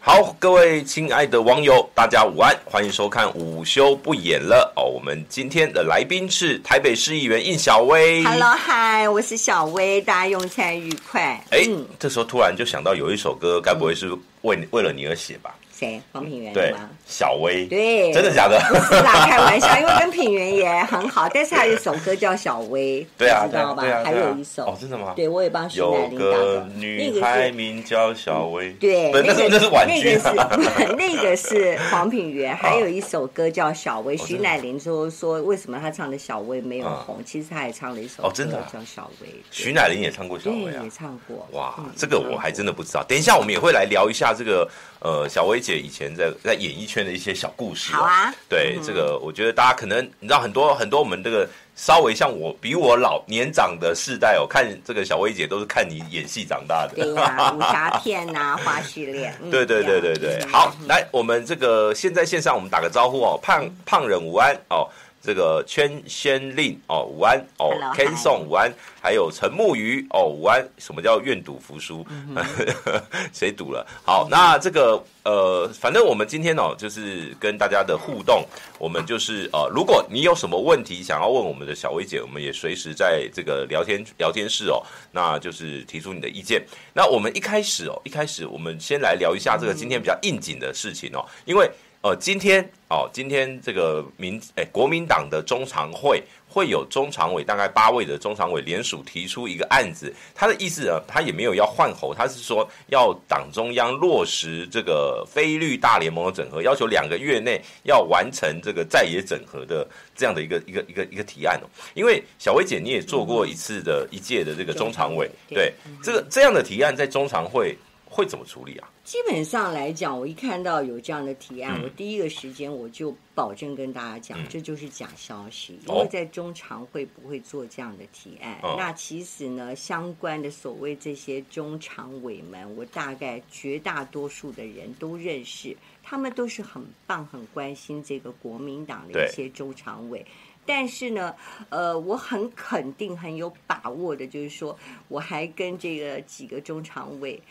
好，各位亲爱的网友，大家午安，欢迎收看午休不演了哦。我们今天的来宾是台北市议员应小薇。Hello，嗨，我是小薇，大家用餐愉快。哎，嗯，这时候突然就想到有一首歌，该不会是为、嗯、为了你而写吧？谁？黄品源对吗？小薇，对，真的假的？不是啦，开玩笑，因为跟品源也很好，但是还有一首歌叫小薇，对啊，知道吧？还有一首哦，真的吗？对，我也帮徐乃麟打的。有个女孩名叫小薇，对，那个那是婉君，那个是黄品源，还有一首歌叫小薇。徐乃麟说说为什么他唱的小薇没有红，其实他也唱了一首哦，真的叫小薇。徐乃麟也唱过小薇啊，也唱过。哇，这个我还真的不知道。等一下我们也会来聊一下这个呃小薇姐以前在。在演艺圈的一些小故事，好啊，对、嗯、这个，我觉得大家可能你知道很多很多我们这个稍微像我比我老年长的世代哦，看这个小薇姐都是看你演戏长大的，对呀、啊，武侠片呐、啊，花絮恋，对对对对对，嗯、好，来我们这个现在线上我们打个招呼哦，胖胖人午安哦。这个圈先令哦，午安哦，Ken Song 午安，还有陈木鱼哦，午安。什么叫愿赌服输？嗯、谁赌了？好，嗯、那这个呃，反正我们今天哦，就是跟大家的互动，我们就是呃，如果你有什么问题想要问我们的小薇姐，我们也随时在这个聊天聊天室哦，那就是提出你的意见。那我们一开始哦，一开始我们先来聊一下这个今天比较应景的事情哦，因为。呃，今天哦，今天这个民哎，国民党的中常会会有中常委大概八位的中常委联署提出一个案子，他的意思呢，他也没有要换候，他是说要党中央落实这个非绿大联盟的整合，要求两个月内要完成这个在野整合的这样的一个一个一个一个提案哦。因为小薇姐你也做过一次的一届的这个中常委，对这个这样的提案在中常会会怎么处理啊？基本上来讲，我一看到有这样的提案，嗯、我第一个时间我就保证跟大家讲，嗯、这就是假消息，因为在中常会不会做这样的提案。哦、那其实呢，相关的所谓这些中常委们，我大概绝大多数的人都认识，他们都是很棒、很关心这个国民党的一些中常委。但是呢，呃，我很肯定、很有把握的，就是说，我还跟这个几个中常委。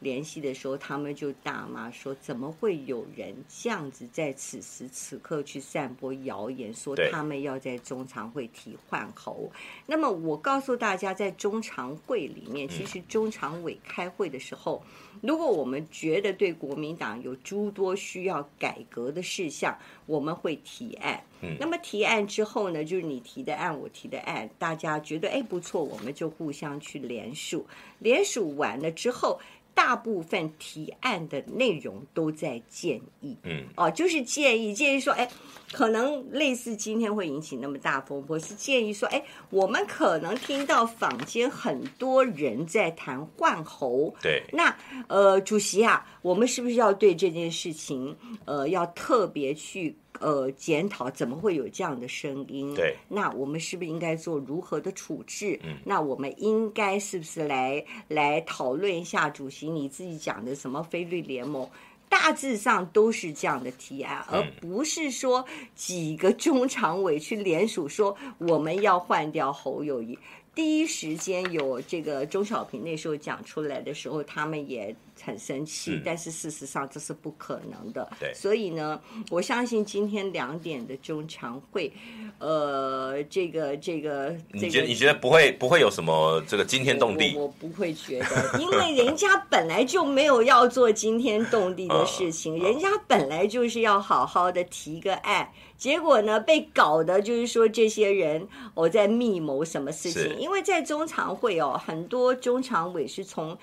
联系的时候，他们就大骂说：“怎么会有人这样子在此时此刻去散播谣言，说他们要在中常会提换候？”那么我告诉大家，在中常会里面，其实中常委开会的时候，如果我们觉得对国民党有诸多需要改革的事项，我们会提案。那么提案之后呢，就是你提的案，我提的案，大家觉得哎不错，我们就互相去联署。联署完了之后。大部分提案的内容都在建议，嗯，哦，就是建议，建议说，哎，可能类似今天会引起那么大风波，是建议说，哎，我们可能听到坊间很多人在谈换候，对，那呃，主席啊，我们是不是要对这件事情，呃，要特别去。呃，检讨怎么会有这样的声音？对，那我们是不是应该做如何的处置？嗯，那我们应该是不是来来讨论一下？主席你自己讲的什么非绿联盟，大致上都是这样的提案，而不是说几个中常委去联署说我们要换掉侯友宜。第一时间有这个钟小平那时候讲出来的时候，他们也很生气，嗯、但是事实上这是不可能的。对，所以呢，我相信今天两点的中常会，呃，这个这个，你觉得你觉得不会不会有什么这个惊天动地？我，我不会觉得，因为人家本来就没有要做惊天动地的 事情，人家本来就是要好好的提个案。结果呢，被搞的就是说这些人我、哦、在密谋什么事情？因为在中常会哦，很多中常委是从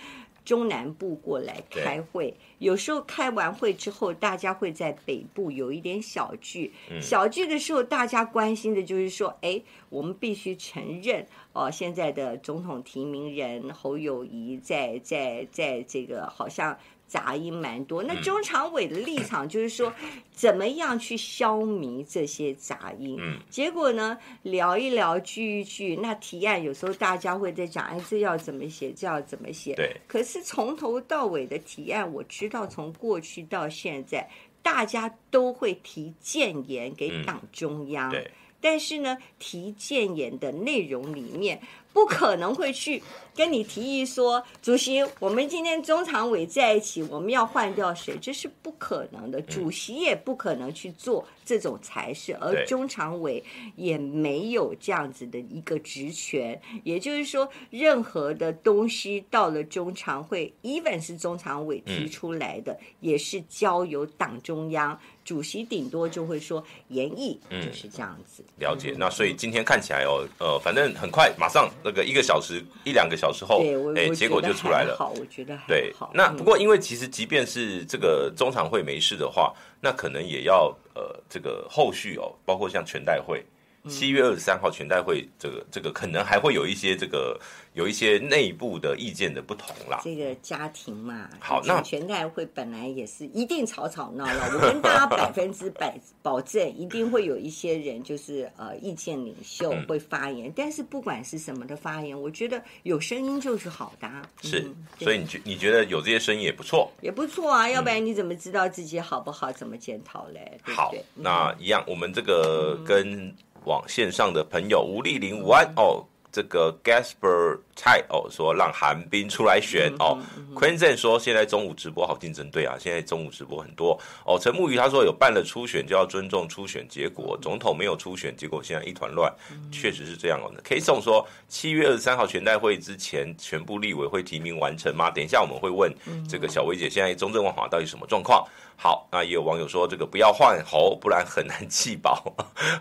中南部过来开会，有时候开完会之后，大家会在北部有一点小聚。嗯、小聚的时候，大家关心的就是说，哎，我们必须承认哦，现在的总统提名人侯友谊在在在这个好像。杂音蛮多，那中常委的立场就是说，怎么样去消弭这些杂音？嗯，结果呢，聊一聊，聚一聚，那提案有时候大家会在讲，哎，这要怎么写，这要怎么写？对。可是从头到尾的提案，我知道从过去到现在，大家都会提建言给党中央。嗯、对。但是呢，提建言的内容里面。不可能会去跟你提议说，主席，我们今天中常委在一起，我们要换掉谁？这是不可能的。主席也不可能去做这种差事，而中常委也没有这样子的一个职权。也就是说，任何的东西到了中常会，even 是中常委提出来的，也是交由党中央。主席顶多就会说研议，就是这样子。嗯、了解。那所以今天看起来哦，呃，反正很快，马上那个一个小时一两个小时后，哎，结果就出来了。好，我觉得还好。对，那不过因为其实即便是这个中常会没事的话，那可能也要呃这个后续哦，包括像全代会。七月二十三号全代会，这个这个可能还会有一些这个有一些内部的意见的不同啦。这个家庭嘛，好，那全代会本来也是一定吵吵闹闹，我跟大家 百分之百保证，一定会有一些人就是呃意见领袖会发言。嗯、但是不管是什么的发言，我觉得有声音就是好的。是，嗯、所以你觉你觉得有这些声音也不错，也不错啊。要不然你怎么知道自己好不好？怎么检讨嘞？对对好，那一样，我们这个跟。网线上的朋友吴丽玲午安。哦，这个 Gasper 蔡哦说让韩冰出来选哦，Quinzen 说现在中午直播好竞争，对啊，现在中午直播很多哦。陈木鱼他说有办了初选就要尊重初选结果，总统没有初选结果现在一团乱，确实是这样哦。K 宋说七月二十三号全代会之前全部立委会提名完成吗？等一下我们会问这个小薇姐，现在中正万华到底什么状况？好，那也有网友说这个不要换猴，不然很难气饱。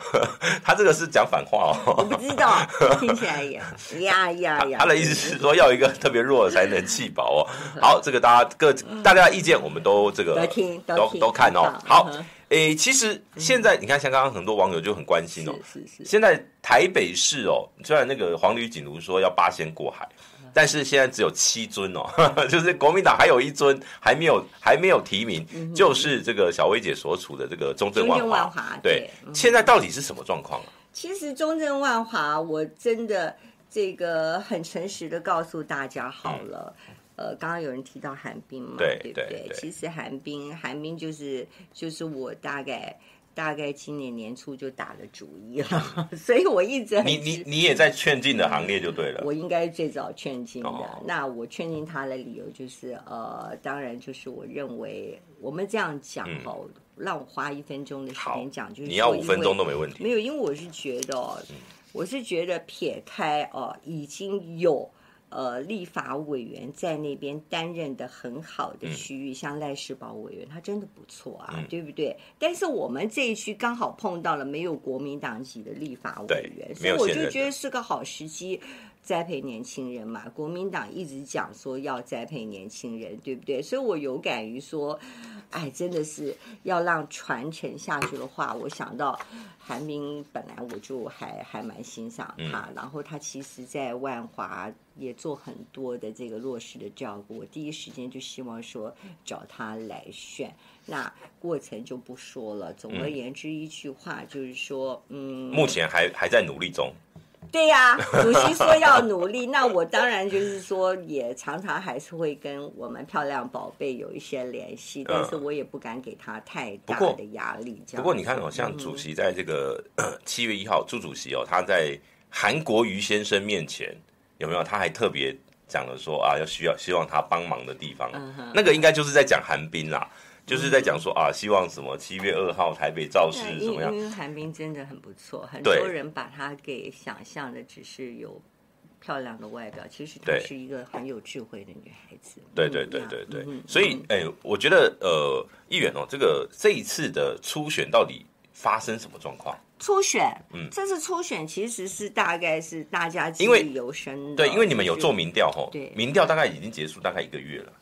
他这个是讲反话哦，我不知道，听起来也呀呀呀。他的意思是说要一个特别弱的才能气饱哦。好，这个大家各大家的意见我们都这个都听都都看哦。好，诶，其实现在你看，像刚刚很多网友就很关心哦，是是。现在台北市哦，虽然那个黄旅锦如说要八仙过海。但是现在只有七尊哦，就是国民党还有一尊还没有还没有提名，嗯、就是这个小薇姐所处的这个中正万华。对，现在到底是什么状况啊？其实中正万华，我真的这个很诚实的告诉大家好了。嗯、呃，刚刚有人提到韩冰嘛，对，对不对？其实韩冰，韩冰就是就是我大概。大概今年年初就打了主意了，所以我一直很你你你也在劝进的行列就对了。我应该最早劝进的。哦、那我劝进他的理由就是，呃，当然就是我认为我们这样讲哦，嗯、让我花一分钟的时间讲，就是你要五分钟都没问题。没有，因为我是觉得，嗯、我是觉得撇开哦，已经有。呃，立法委员在那边担任的很好的区域，嗯、像赖世宝委员，他真的不错啊，嗯、对不对？但是我们这一区刚好碰到了没有国民党籍的立法委员，所以我就觉得是个好时机。栽培年轻人嘛，国民党一直讲说要栽培年轻人，对不对？所以我有感于说，哎，真的是要让传承下去的话，我想到韩冰本来我就还还蛮欣赏他，嗯、然后他其实在万华也做很多的这个弱势的照顾，我第一时间就希望说找他来选，那过程就不说了。总而言之，一句话就是说，嗯，目前还还在努力中。对呀、啊，主席说要努力，那我当然就是说，也常常还是会跟我们漂亮宝贝有一些联系，但是我也不敢给他太大的压力。不过，不过你看哦，像主席在这个七月一号，朱主席哦，他在韩国瑜先生面前有没有？他还特别讲了说啊，要需要希望他帮忙的地方，那个应该就是在讲韩冰啦。就是在讲说啊，希望什么七月二号台北造势怎么样？因为韩冰真的很不错，很多人把他给想象的只是有漂亮的外表，其实她是一个很有智慧的女孩子。对对对对对，所以哎，我觉得呃，议员哦，这个这一次的初选到底发生什么状况？初选，嗯，这次初选其实是大概是大家记忆犹深的，对，因为你们有做民调吼，对，民调大概已经结束大概一个月了。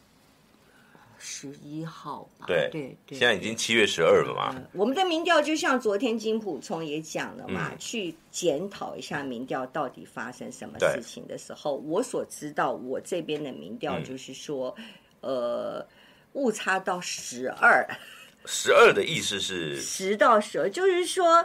十一号吧，对对对，现在已经七月十二了嘛。我们的民调就像昨天金普聪也讲了嘛，去检讨一下民调到底发生什么事情的时候，我所知道，我这边的民调就是说，呃，误差到十二。十二的意思是？十到十二，就是说。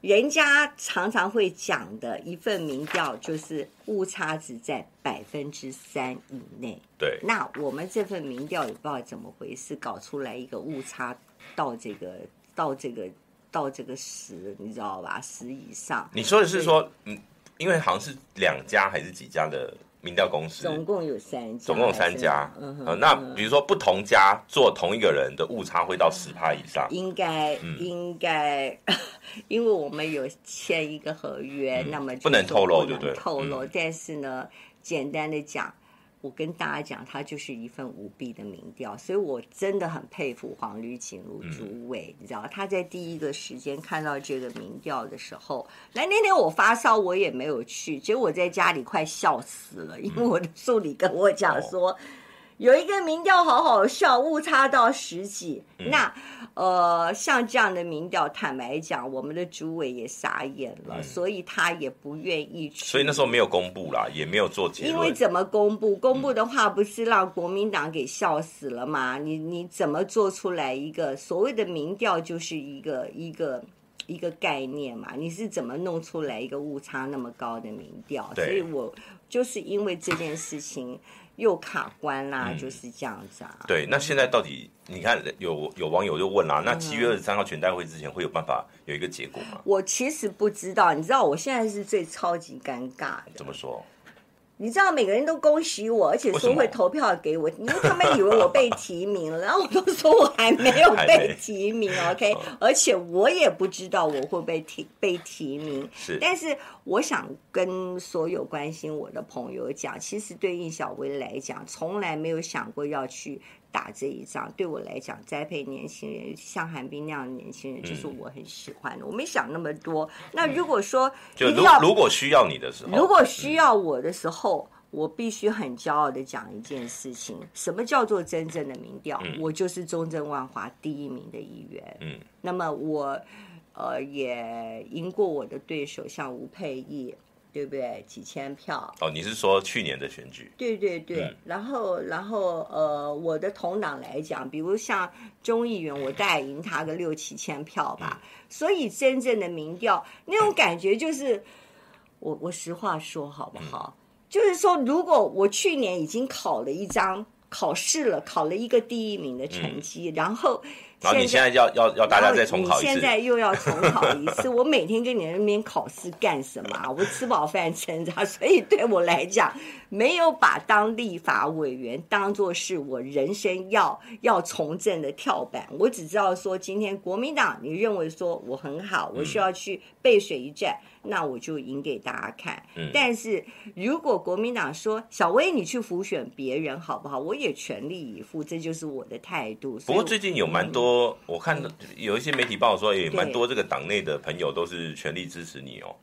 人家常常会讲的一份民调，就是误差值在百分之三以内。对，那我们这份民调也不知道怎么回事，搞出来一个误差到这个到这个到这个十，你知道吧？十以上。你说的是说，嗯，因为好像是两家还是几家的？民调公司总共有三家，总共有三家。嗯那比如说不同家做同一个人的误差会到十趴以上，应该、嗯、应该，因为我们有签一个合约，嗯、那么不能透露，对不对？透露，嗯、但是呢，简单的讲。我跟大家讲，它就是一份舞弊的民调，所以我真的很佩服黄吕锦如主委，嗯、你知道他在第一个时间看到这个民调的时候，来那天我发烧，我也没有去，结果我在家里快笑死了，因为我的助理跟我讲说。嗯有一个民调好好笑，误差到十几。嗯、那呃，像这样的民调，坦白讲，我们的主委也傻眼了，嗯、所以他也不愿意去。所以那时候没有公布啦，也没有做结论。因为怎么公布？公布的话，不是让国民党给笑死了吗？嗯、你你怎么做出来一个所谓的民调，就是一个一个一个概念嘛？你是怎么弄出来一个误差那么高的民调？所以我就是因为这件事情。又卡关啦，嗯、就是这样子啊。对，那现在到底你看有有网友就问啦，那七月二十三号全代会之前会有办法有一个结果吗？我其实不知道，你知道我现在是最超级尴尬的。怎么说？你知道每个人都恭喜我，而且说会投票给我，因为他们以为我被提名了，然后我都说我还没有 被提名，OK？而且我也不知道我会被提被提名。是，但是我想跟所有关心我的朋友讲，其实对应小薇来讲，从来没有想过要去。打这一仗对我来讲，栽培年轻人，像韩冰那样的年轻人，就是我很喜欢的。嗯、我没想那么多。那如果说就如如果需要你的时候，如果需要我的时候，嗯、我必须很骄傲的讲一件事情：什么叫做真正的民调？嗯、我就是中正万华第一名的议员。嗯，那么我呃也赢过我的对手，像吴沛忆。对不对？几千票哦？你是说去年的选举？对对对。嗯、然后，然后呃，我的同党来讲，比如像中议员，我大概赢他个六七千票吧。嗯、所以，真正的民调那种感觉，就是、嗯、我我实话说好不好？嗯、就是说，如果我去年已经考了一张考试了，考了一个第一名的成绩，嗯、然后。然后你现在要要要大家再重考一次，你现在又要重考一次。我每天跟你那边考试干什么？我吃饱饭撑着，所以对我来讲，没有把当立法委员当做是我人生要要从政的跳板。我只知道说，今天国民党你认为说我很好，我需要去背水一战。嗯那我就赢给大家看。嗯，但是如果国民党说小薇你去辅选别人好不好？我也全力以赴，这就是我的态度。不过最近有蛮多，嗯、我看有一些媒体报说，也蛮多这个党内的朋友都是全力支持你哦。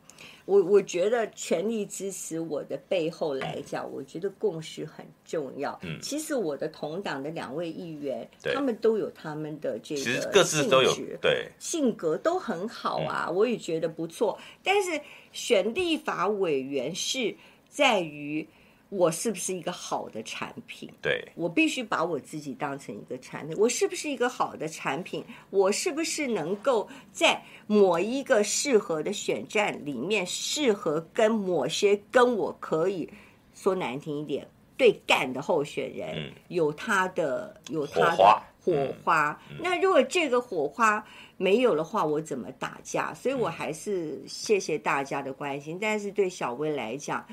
我我觉得全力支持我的背后来讲，我觉得共识很重要。嗯，其实我的同党的两位议员，他们都有他们的这个其实各自都有对性格都很好啊，嗯、我也觉得不错。但是选立法委员是在于。我是不是一个好的产品？对，我必须把我自己当成一个产品。我是不是一个好的产品？我是不是能够在某一个适合的选战里面，适合跟某些跟我可以说难听一点对干的候选人有他的有他的火花？那如果这个火花没有的话，我怎么打架？所以我还是谢谢大家的关心。但是对小薇来讲，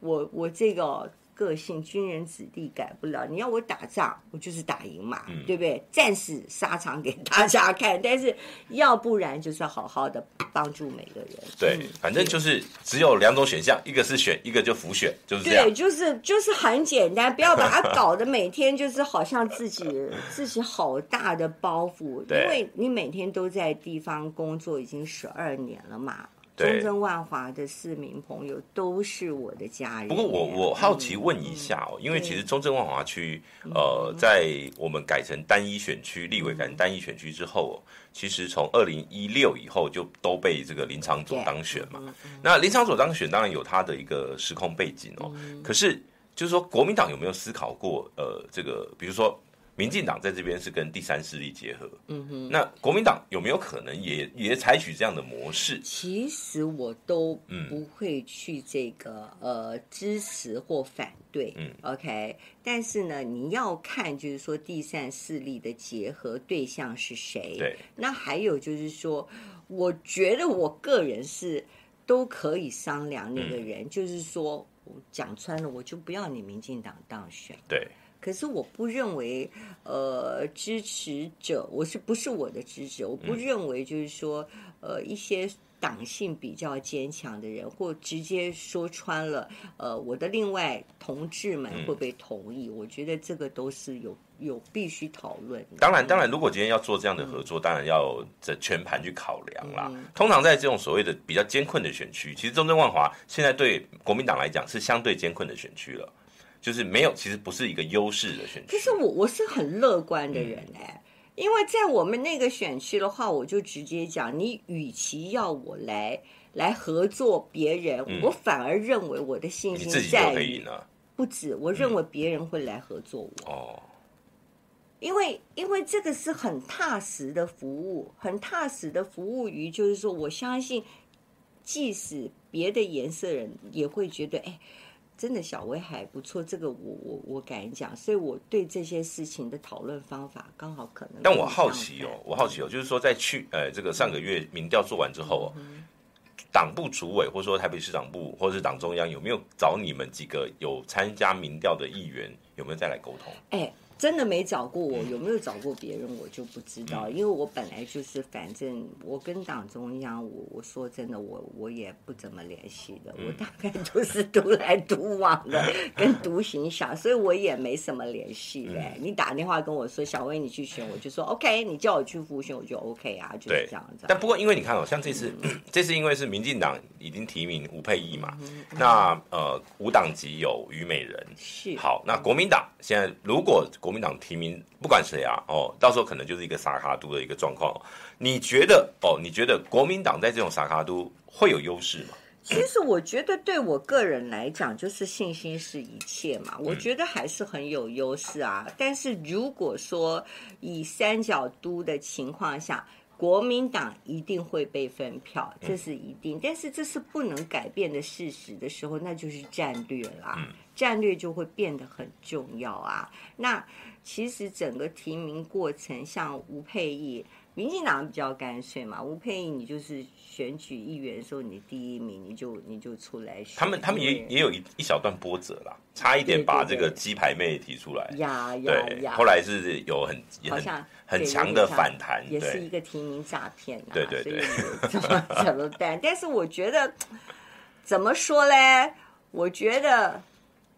我我这个个性军人子弟改不了，你要我打仗，我就是打赢嘛，嗯、对不对？战死沙场给大家看，但是要不然就是好好的帮助每个人。对，嗯、反正就是只有两种选项，一个是选，一个就浮选，就是这样。对，就是就是很简单，不要把它搞得每天就是好像自己自己好大的包袱，因为你每天都在地方工作已经十二年了嘛。中正万华的市民朋友都是我的家人。不过我我好奇问一下哦，嗯、因为其实中正万华区，呃，在我们改成单一选区，立委改成单一选区之后，其实从二零一六以后就都被这个林长佐当选嘛。对那林长佐当选当然有他的一个时空背景哦，嗯、可是就是说国民党有没有思考过呃，这个比如说。民进党在这边是跟第三势力结合，嗯哼，那国民党有没有可能也也采取这样的模式？其实我都不会去这个、嗯、呃支持或反对，嗯，OK。但是呢，你要看就是说第三势力的结合对象是谁？对。那还有就是说，我觉得我个人是都可以商量那个人，嗯、就是说我讲穿了，我就不要你民进党当选。对。可是我不认为，呃，支持者，我是不是我的支持？我不认为就是说，呃，一些党性比较坚强的人，或直接说穿了，呃，我的另外同志们会不会同意？我觉得这个都是有有必须讨论。当然，当然，如果今天要做这样的合作，当然要这全盘去考量啦。通常在这种所谓的比较艰困的选区，其实中正万华现在对国民党来讲是相对艰困的选区了。就是没有，其实不是一个优势的选区。可是我我是很乐观的人哎、欸，嗯、因为在我们那个选区的话，我就直接讲，你与其要我来来合作别人，嗯、我反而认为我的信心在于不止，我认为别人会来合作我、嗯、哦，因为因为这个是很踏实的服务，很踏实的服务于，就是说我相信，即使别的颜色人也会觉得哎。真的小薇还不错，这个我我我敢讲，所以我对这些事情的讨论方法刚好可能。但我好奇哦，我好奇哦，就是说在去呃这个上个月民调做完之后，嗯、党部主委或者说台北市党部或者是党中央有没有找你们几个有参加民调的议员有没有再来沟通？哎。真的没找过我，有没有找过别人，我就不知道。因为我本来就是，反正我跟党中央，我我说真的，我我也不怎么联系的，我大概都是独来独往的，跟独行侠，所以我也没什么联系嘞。你打电话跟我说，小薇你去选，我就说 OK，你叫我去复选，我就 OK 啊，就是这样子。但不过因为你看哦，像这次，这次因为是民进党已经提名吴佩仪嘛，那呃无党籍有虞美人，是好，那国民党现在如果。国民党提名不管谁啊，哦，到时候可能就是一个撒卡都的一个状况。你觉得哦？你觉得国民党在这种撒卡都会有优势吗？其实我觉得对我个人来讲，就是信心是一切嘛。我觉得还是很有优势啊。嗯、但是如果说以三角都的情况下，国民党一定会被分票，这是一定。嗯、但是这是不能改变的事实的时候，那就是战略啦。嗯战略就会变得很重要啊！那其实整个提名过程，像吴沛忆，民进党比较干脆嘛。吴沛忆，你就是选举议员的时候，你第一名，你就你就出来选。他们他们也也有一一小段波折啦，差一点把这个鸡排妹提出来。呀呀呀！后来是有很好像很强的反弹，也是一个提名诈骗。对对对，怎么怎么办？但是我觉得怎么说嘞？我觉得。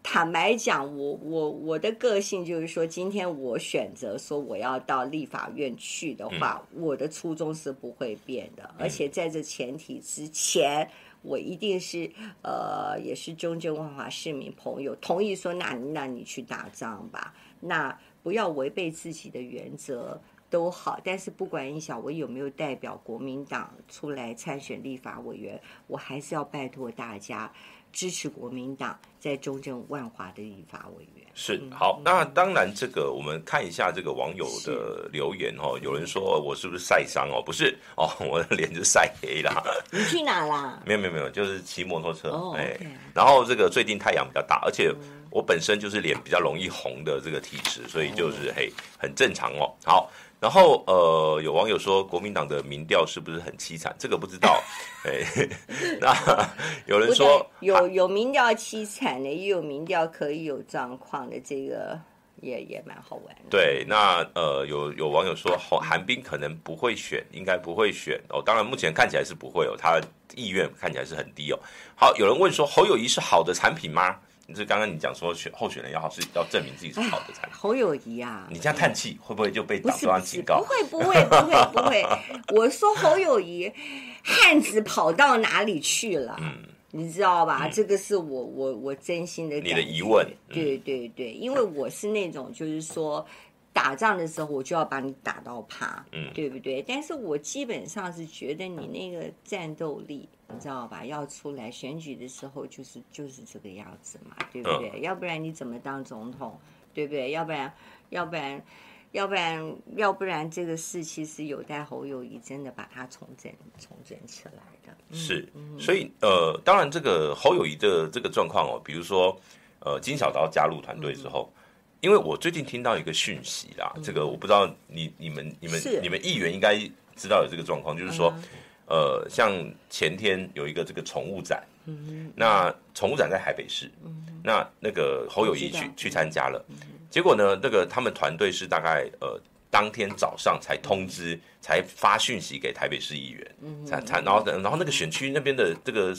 坦白讲，我我我的个性就是说，今天我选择说我要到立法院去的话，嗯、我的初衷是不会变的。嗯、而且在这前提之前，我一定是呃，也是中正万华市民朋友同意说，那那你去打仗吧，那不要违背自己的原则都好。但是不管你想我有没有代表国民党出来参选立法委员，我还是要拜托大家。支持国民党在中正万华的立法委员是好，那当然这个我们看一下这个网友的留言哦，有人说我是不是晒伤哦？不是哦，我的脸就晒黑了。你去哪啦？没有没有没有，就是骑摩托车哎。然后这个最近太阳比较大，而且我本身就是脸比较容易红的这个体质，所以就是嘿很正常哦。好。然后呃，有网友说国民党的民调是不是很凄惨？这个不知道。哎，那有人说有有民调凄惨的，也有民调可以有状况的，这个也也蛮好玩的。对，那呃，有有网友说韩冰可能不会选，应该不会选哦。当然目前看起来是不会哦，他意愿看起来是很低哦。好，有人问说侯友谊是好的产品吗？就是刚刚你讲说选候选人要好是要证明自己是好的产品。侯友谊啊，你这样叹气会不会就被党中央警告？不会不会不会不会，我说侯友谊汉子跑到哪里去了？嗯，你知道吧？嗯、这个是我我我真心的你的疑问。对对对，因为我是那种就是说。打仗的时候，我就要把你打到趴，嗯，对不对？但是我基本上是觉得你那个战斗力，你知道吧？要出来选举的时候，就是就是这个样子嘛，对不对？嗯、要不然你怎么当总统，对不对？要不然，要不然，要不然，要不然，这个事其实有待侯友谊真的把它重整、重整起来的。嗯、是，所以呃，当然这个侯友谊的这个状况哦，比如说呃，金小刀加入团队之后。嗯因为我最近听到一个讯息啦，这个我不知道你、你们、你们、你们议员应该知道有这个状况，就是说，呃，像前天有一个这个宠物展，嗯，那宠物展在台北市，嗯，那那个侯友谊去去参加了，结果呢，那个他们团队是大概呃当天早上才通知，才发讯息给台北市议员，嗯，才才然后然后那个选区那边的这个。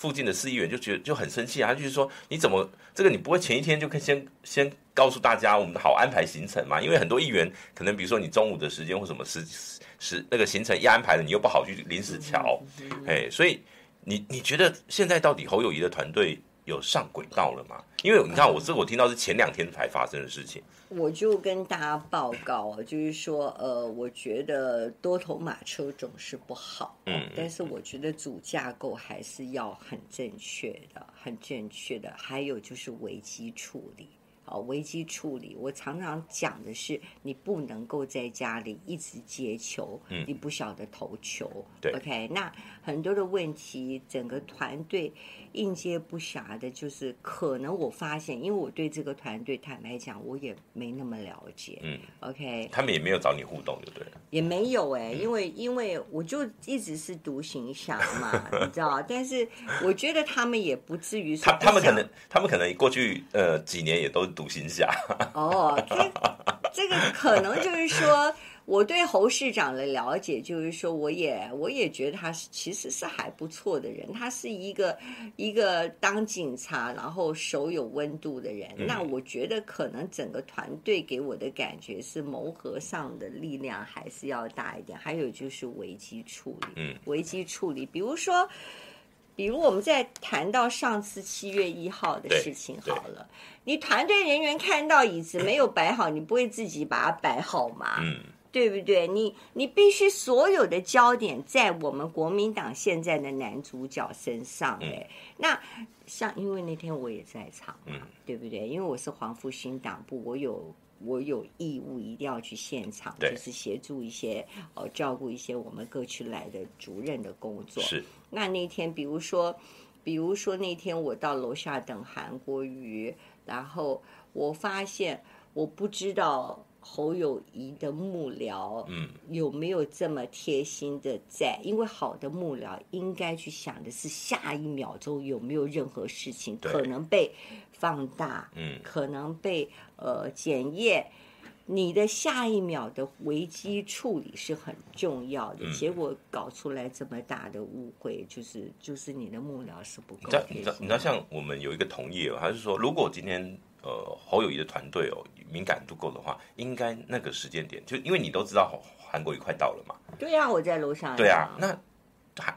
附近的市议员就觉得就很生气啊，他就是说你怎么这个你不会前一天就可以先先告诉大家我们好安排行程嘛？因为很多议员可能比如说你中午的时间或什么时时那个行程一安排了，你又不好去临时瞧，哎，所以你你觉得现在到底侯友谊的团队有上轨道了吗？因为你看我这我听到是前两天才发生的事情。我就跟大家报告，就是说，呃，我觉得多头马车总是不好，嗯，但是我觉得主架构还是要很正确的，很正确的，还有就是危机处理。危机处理，我常常讲的是，你不能够在家里一直接球，嗯、你不晓得投球。对，OK，那很多的问题，整个团队应接不暇的，就是可能我发现，因为我对这个团队坦白讲，我也没那么了解。嗯，OK，他们也没有找你互动，就对了。也没有哎、欸，因为因为我就一直是独行侠嘛，你知道？但是我觉得他们也不至于说，他他们可能他们可能过去呃几年也都。独行侠哦，这这个可能就是说，我对侯市长的了解，就是说，我也我也觉得他是其实是还不错的人，他是一个一个当警察然后手有温度的人。嗯、那我觉得可能整个团队给我的感觉是谋合上的力量还是要大一点，还有就是危机处理，嗯，危机处理，比如说。比如我们在谈到上次七月一号的事情好了，你团队人员看到椅子没有摆好，你不会自己把它摆好吗？嗯，对不对？你你必须所有的焦点在我们国民党现在的男主角身上。哎，那像因为那天我也在场嘛，对不对？因为我是黄复兴党部，我有。我有义务一定要去现场，就是协助一些呃照顾一些我们各区来的主任的工作。是。那那天，比如说，比如说那天我到楼下等韩国瑜，然后我发现我不知道侯友谊的幕僚嗯有没有这么贴心的在，因为好的幕僚应该去想的是下一秒钟有没有任何事情可能被。放大，嗯，可能被呃检验，你的下一秒的危机处理是很重要的。嗯、结果搞出来这么大的误会，就是就是你的幕僚是不够。你知道，你知道，像我们有一个同业，还是说，如果今天呃侯友谊的团队哦敏感度够的话，应该那个时间点，就因为你都知道韩国瑜快到了嘛。对呀、啊，我在楼上。对啊，那。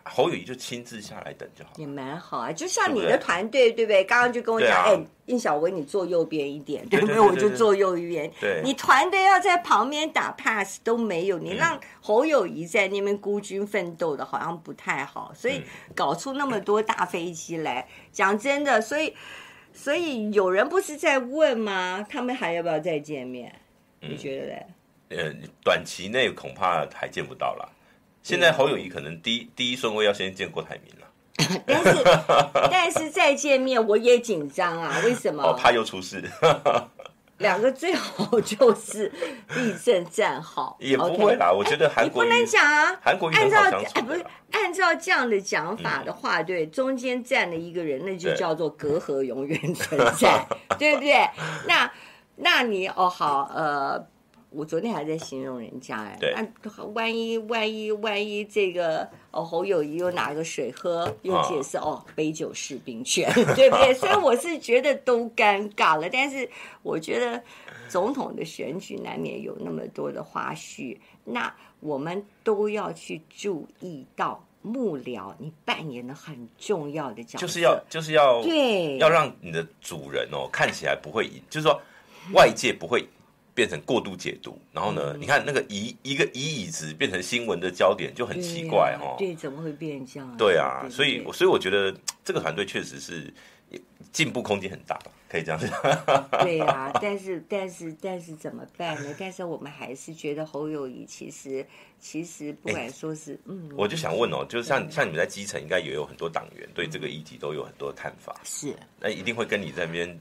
侯友谊就亲自下来等就好，也蛮好啊。就像你的团队，对不对？刚刚就跟我讲，哎，应小薇，你坐右边一点，对不对？我就坐右边。对，你团队要在旁边打 pass 都没有，你让侯友谊在那边孤军奋斗的，好像不太好。所以搞出那么多大飞机来，讲真的，所以所以有人不是在问吗？他们还要不要再见面？你觉得嘞？呃，短期内恐怕还见不到了。现在侯友谊可能第一第一顺位要先见郭台铭了，但是但是再见面我也紧张啊，为什么？哦，怕又出事。两个最好就是立正站好，也不会啦。Okay? 我觉得韩国、欸、你不能讲啊，韩国按照、啊、不是按照这样的讲法的话，嗯、对，中间站了一个人，那就叫做隔阂永远存在，对，对不对？那那你哦好呃。我昨天还在形容人家哎，那万一万一万一这个哦侯友谊又拿个水喝，又解释哦杯酒释兵权，对不对？虽然我是觉得都尴尬了。但是我觉得总统的选举难免有那么多的花絮，那我们都要去注意到幕僚，你扮演的很重要的角色，就是要就是要对，要让你的主人哦看起来不会，就是说外界不会。变成过度解读，然后呢？嗯、你看那个移一个移椅子变成新闻的焦点就很奇怪哈、哦。对，怎么会变这样？对啊，所以所以我觉得这个团队确实是进步空间很大，可以这样讲。对啊，但是但是但是怎么办呢？但是我们还是觉得侯友谊其实其实不管说是嗯，我就想问哦，就是像像你们在基层应该也有很多党员对这个议题都有很多的看法，是那一定会跟你在那边。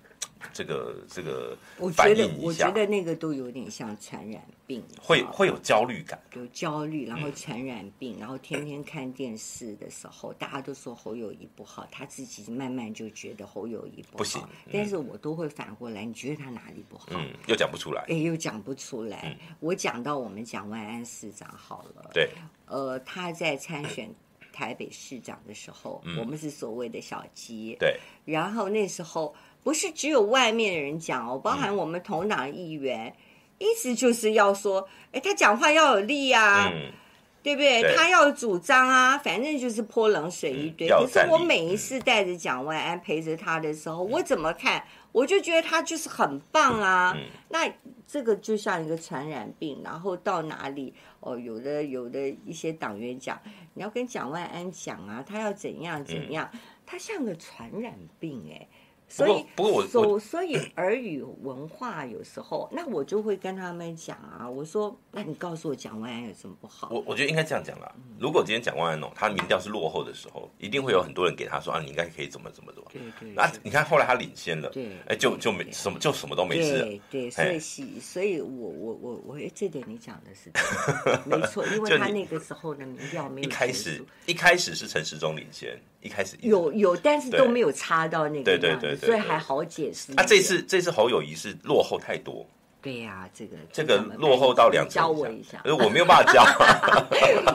这个这个我觉得我觉得那个都有点像传染病，会会有焦虑感，有焦虑，然后传染病，嗯、然后天天看电视的时候，大家都说侯友谊不好，他自己慢慢就觉得侯友谊不好，不行。嗯、但是我都会反过来，你觉得他哪里不好？嗯，又讲不出来，哎，又讲不出来。嗯、我讲到我们蒋万安市长好了，对，呃，他在参选。台北市长的时候，嗯、我们是所谓的小鸡。对。然后那时候不是只有外面的人讲哦，包含我们同党议员，嗯、意思就是要说，哎，他讲话要有力啊，嗯、对不对？对他要主张啊，反正就是泼冷水一堆。嗯、可是我每一次带着蒋万安陪着他的时候，嗯、我怎么看？我就觉得他就是很棒啊，嗯、那这个就像一个传染病，然后到哪里哦，有的有的一些党员讲，你要跟蒋万安讲啊，他要怎样怎样，嗯、他像个传染病哎。所以，不过我所所以耳语文化有时候，那我就会跟他们讲啊，我说，那你告诉我蒋万安有什么不好？我我觉得应该这样讲啦。如果今天蒋万安哦，他民调是落后的时候，一定会有很多人给他说啊，你应该可以怎么怎么怎么。对对。那你看后来他领先了，对，哎，就就没什么，就什么都没事。对对，所以所以，我我我我，哎，这点你讲的是 没错，因为他那个时候的民调没有。一开始一开始是陈时中领先。一开始有有，但是都没有差到那个对对对，所以还好解释。啊，这次这次侯友谊是落后太多。对呀，这个这个落后到两成，教我一下，我没有办法教。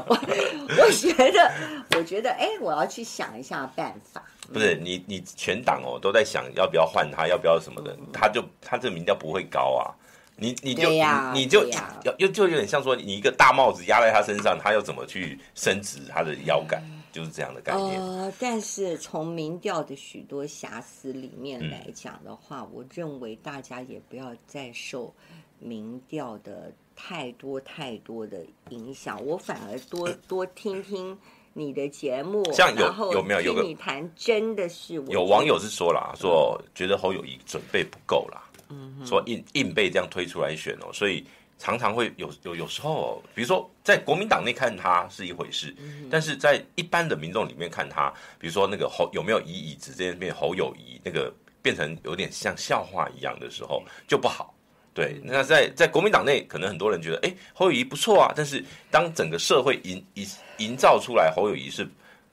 我我觉得，我觉得，哎，我要去想一下办法。不是你，你全党哦都在想要不要换他，要不要什么的，他就他这个民调不会高啊。你你就你就要又就有点像说，你一个大帽子压在他身上，他要怎么去伸直他的腰杆？就是这样的概念。呃，但是从民调的许多瑕疵里面来讲的话，嗯、我认为大家也不要再受民调的太多太多的影响。我反而多 多听听你的节目，像有有没有有个你谈真的是有网友是说了，说觉得侯友宜准备不够啦，嗯哼，说硬硬被这样推出来选哦，所以。常常会有有有时候，比如说在国民党内看他是一回事，嗯、但是在一般的民众里面看他，比如说那个侯有没有移椅子这边侯友谊，那个变成有点像笑话一样的时候就不好。对，嗯、那在在国民党内，可能很多人觉得，哎，侯友谊不错啊，但是当整个社会营营营造出来侯友谊是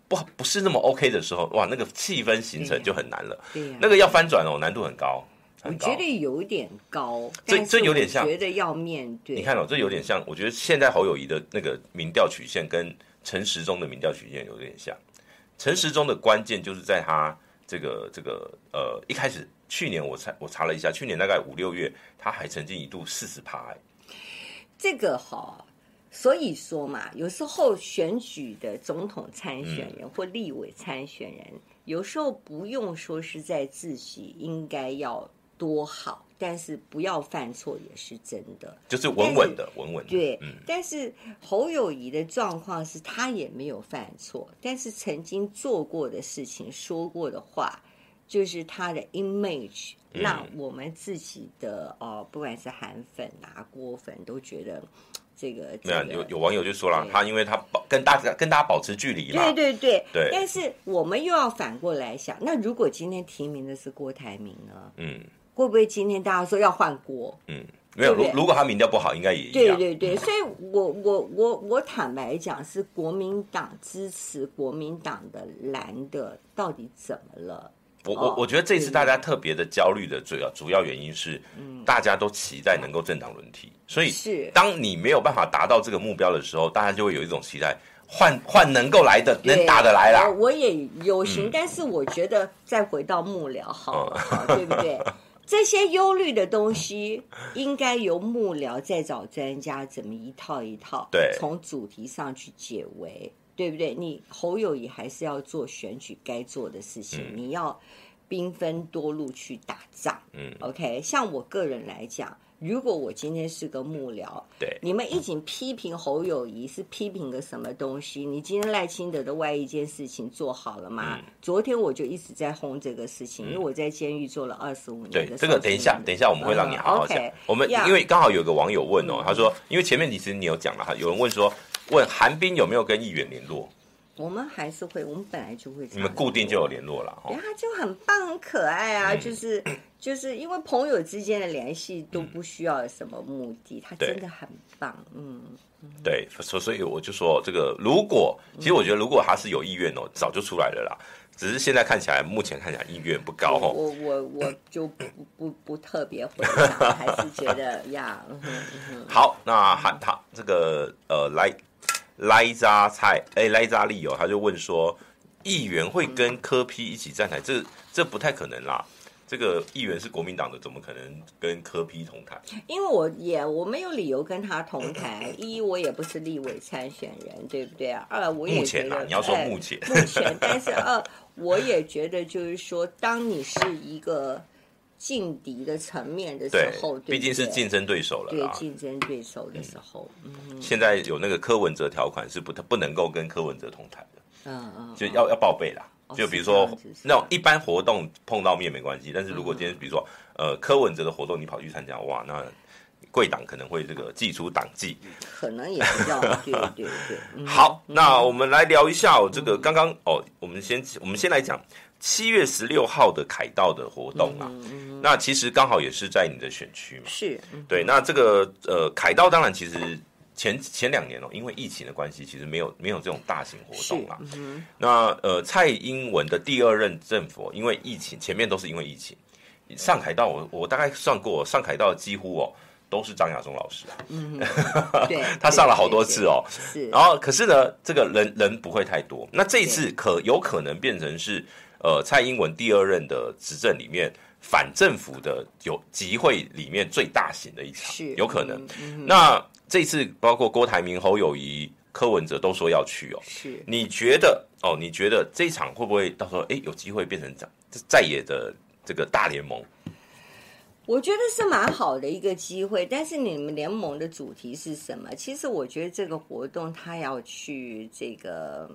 不不是那么 OK 的时候，哇，那个气氛形成就很难了。对、啊，那个要翻转哦，难度很高。我觉得有点高，这这有点像，觉得要面对。你看哦，这有点像，我觉得现在侯友谊的那个民调曲线跟陈时中的民调曲线有点像。陈时中的关键就是在他这个这个呃一开始，去年我查我查了一下，去年大概五六月，他还曾经一度四十趴。这个好，所以说嘛，有时候选举的总统参选人或立委参选人，嗯、有时候不用说是在自己应该要。多好，但是不要犯错也是真的，就是稳稳的，稳稳的。对，嗯。但是侯友谊的状况是他也没有犯错，但是曾经做过的事情、说过的话，就是他的 image，让我们自己的哦，不管是韩粉啊、郭粉都觉得这个。没有，有有网友就说了，他因为他保跟大家跟大家保持距离嘛。对对对对。但是我们又要反过来想，那如果今天提名的是郭台铭呢？嗯。会不会今天大家说要换锅？嗯，没有。如如果他民调不好，应该也一样。对对对，所以我我我我坦白讲，是国民党支持国民党的蓝的，到底怎么了？我我我觉得这次大家特别的焦虑的主要主要原因是，大家都期待能够政党轮替，所以是当你没有办法达到这个目标的时候，大家就会有一种期待，换换能够来的，能打得来啦。我也有心，但是我觉得再回到幕僚好了，对不对？这些忧虑的东西，应该由幕僚再找专家怎么一套一套，对，从主题上去解围，对不对？你侯友谊还是要做选举该做的事情，嗯、你要兵分多路去打仗，嗯，OK。像我个人来讲。如果我今天是个幕僚，对，你们一起批评侯友谊是批评个什么东西？你今天赖清德的外一件事情做好了吗？嗯、昨天我就一直在轰这个事情，嗯、因为我在监狱做了二十五年的。对，这个等一下，等一下我们会让你好好讲。Uh, okay, 我们因为刚好有个网友问哦，嗯、他说，因为前面其实你有讲了哈，有人问说，问韩冰有没有跟议员联络？我们还是会，我们本来就会。你们固定就有联络了，对，他就很棒，很可爱啊，嗯、就是。就是因为朋友之间的联系都不需要什么目的，他真的很棒，嗯。对，所所以我就说，这个如果其实我觉得，如果他是有意愿哦，早就出来了啦。只是现在看起来，目前看起来意愿不高哦。我我我就不不不特别回想，还是觉得呀。好，那喊他这个呃，莱莱扎菜哎，莱扎利哦，他就问说，议员会跟柯批一起站台？这这不太可能啦。这个议员是国民党的，怎么可能跟柯批同台？因为我也我没有理由跟他同台。一，我也不是立委参选人，对不对啊？二，我也觉得目前啊，你要说目前，目前，但是二，我也觉得就是说，当你是一个劲敌的层面的时候，对，毕竟是竞争对手了。对，竞争对手的时候，嗯，现在有那个柯文哲条款是不不能够跟柯文哲同台的，嗯嗯，就要要报备啦。就比如说那种一般活动碰到面没关系，但是如果今天比如说呃柯文哲的活动你跑去参加，哇，那贵党可能会这个祭出党纪，可能也比较对对对。好，那我们来聊一下哦，这个刚刚哦，我们先我们先来讲七月十六号的凯道的活动啊，那其实刚好也是在你的选区嘛，是对，那这个呃凯道当然其实。前前两年哦，因为疫情的关系，其实没有没有这种大型活动啦。嗯、那呃，蔡英文的第二任政府，因为疫情，前面都是因为疫情。上海道，我我大概算过，上海道几乎哦都是张亚中老师啊。嗯，对，他上了好多次哦。是。然后，可是呢，这个人人不会太多。那这一次可有可能变成是呃蔡英文第二任的执政里面反政府的有集会里面最大型的一场，有可能。嗯、那。这次包括郭台铭、侯友谊、柯文哲都说要去哦。是，你觉得哦？你觉得这一场会不会到时候哎有机会变成这样在野的这个大联盟？我觉得是蛮好的一个机会，但是你们联盟的主题是什么？其实我觉得这个活动他要去这个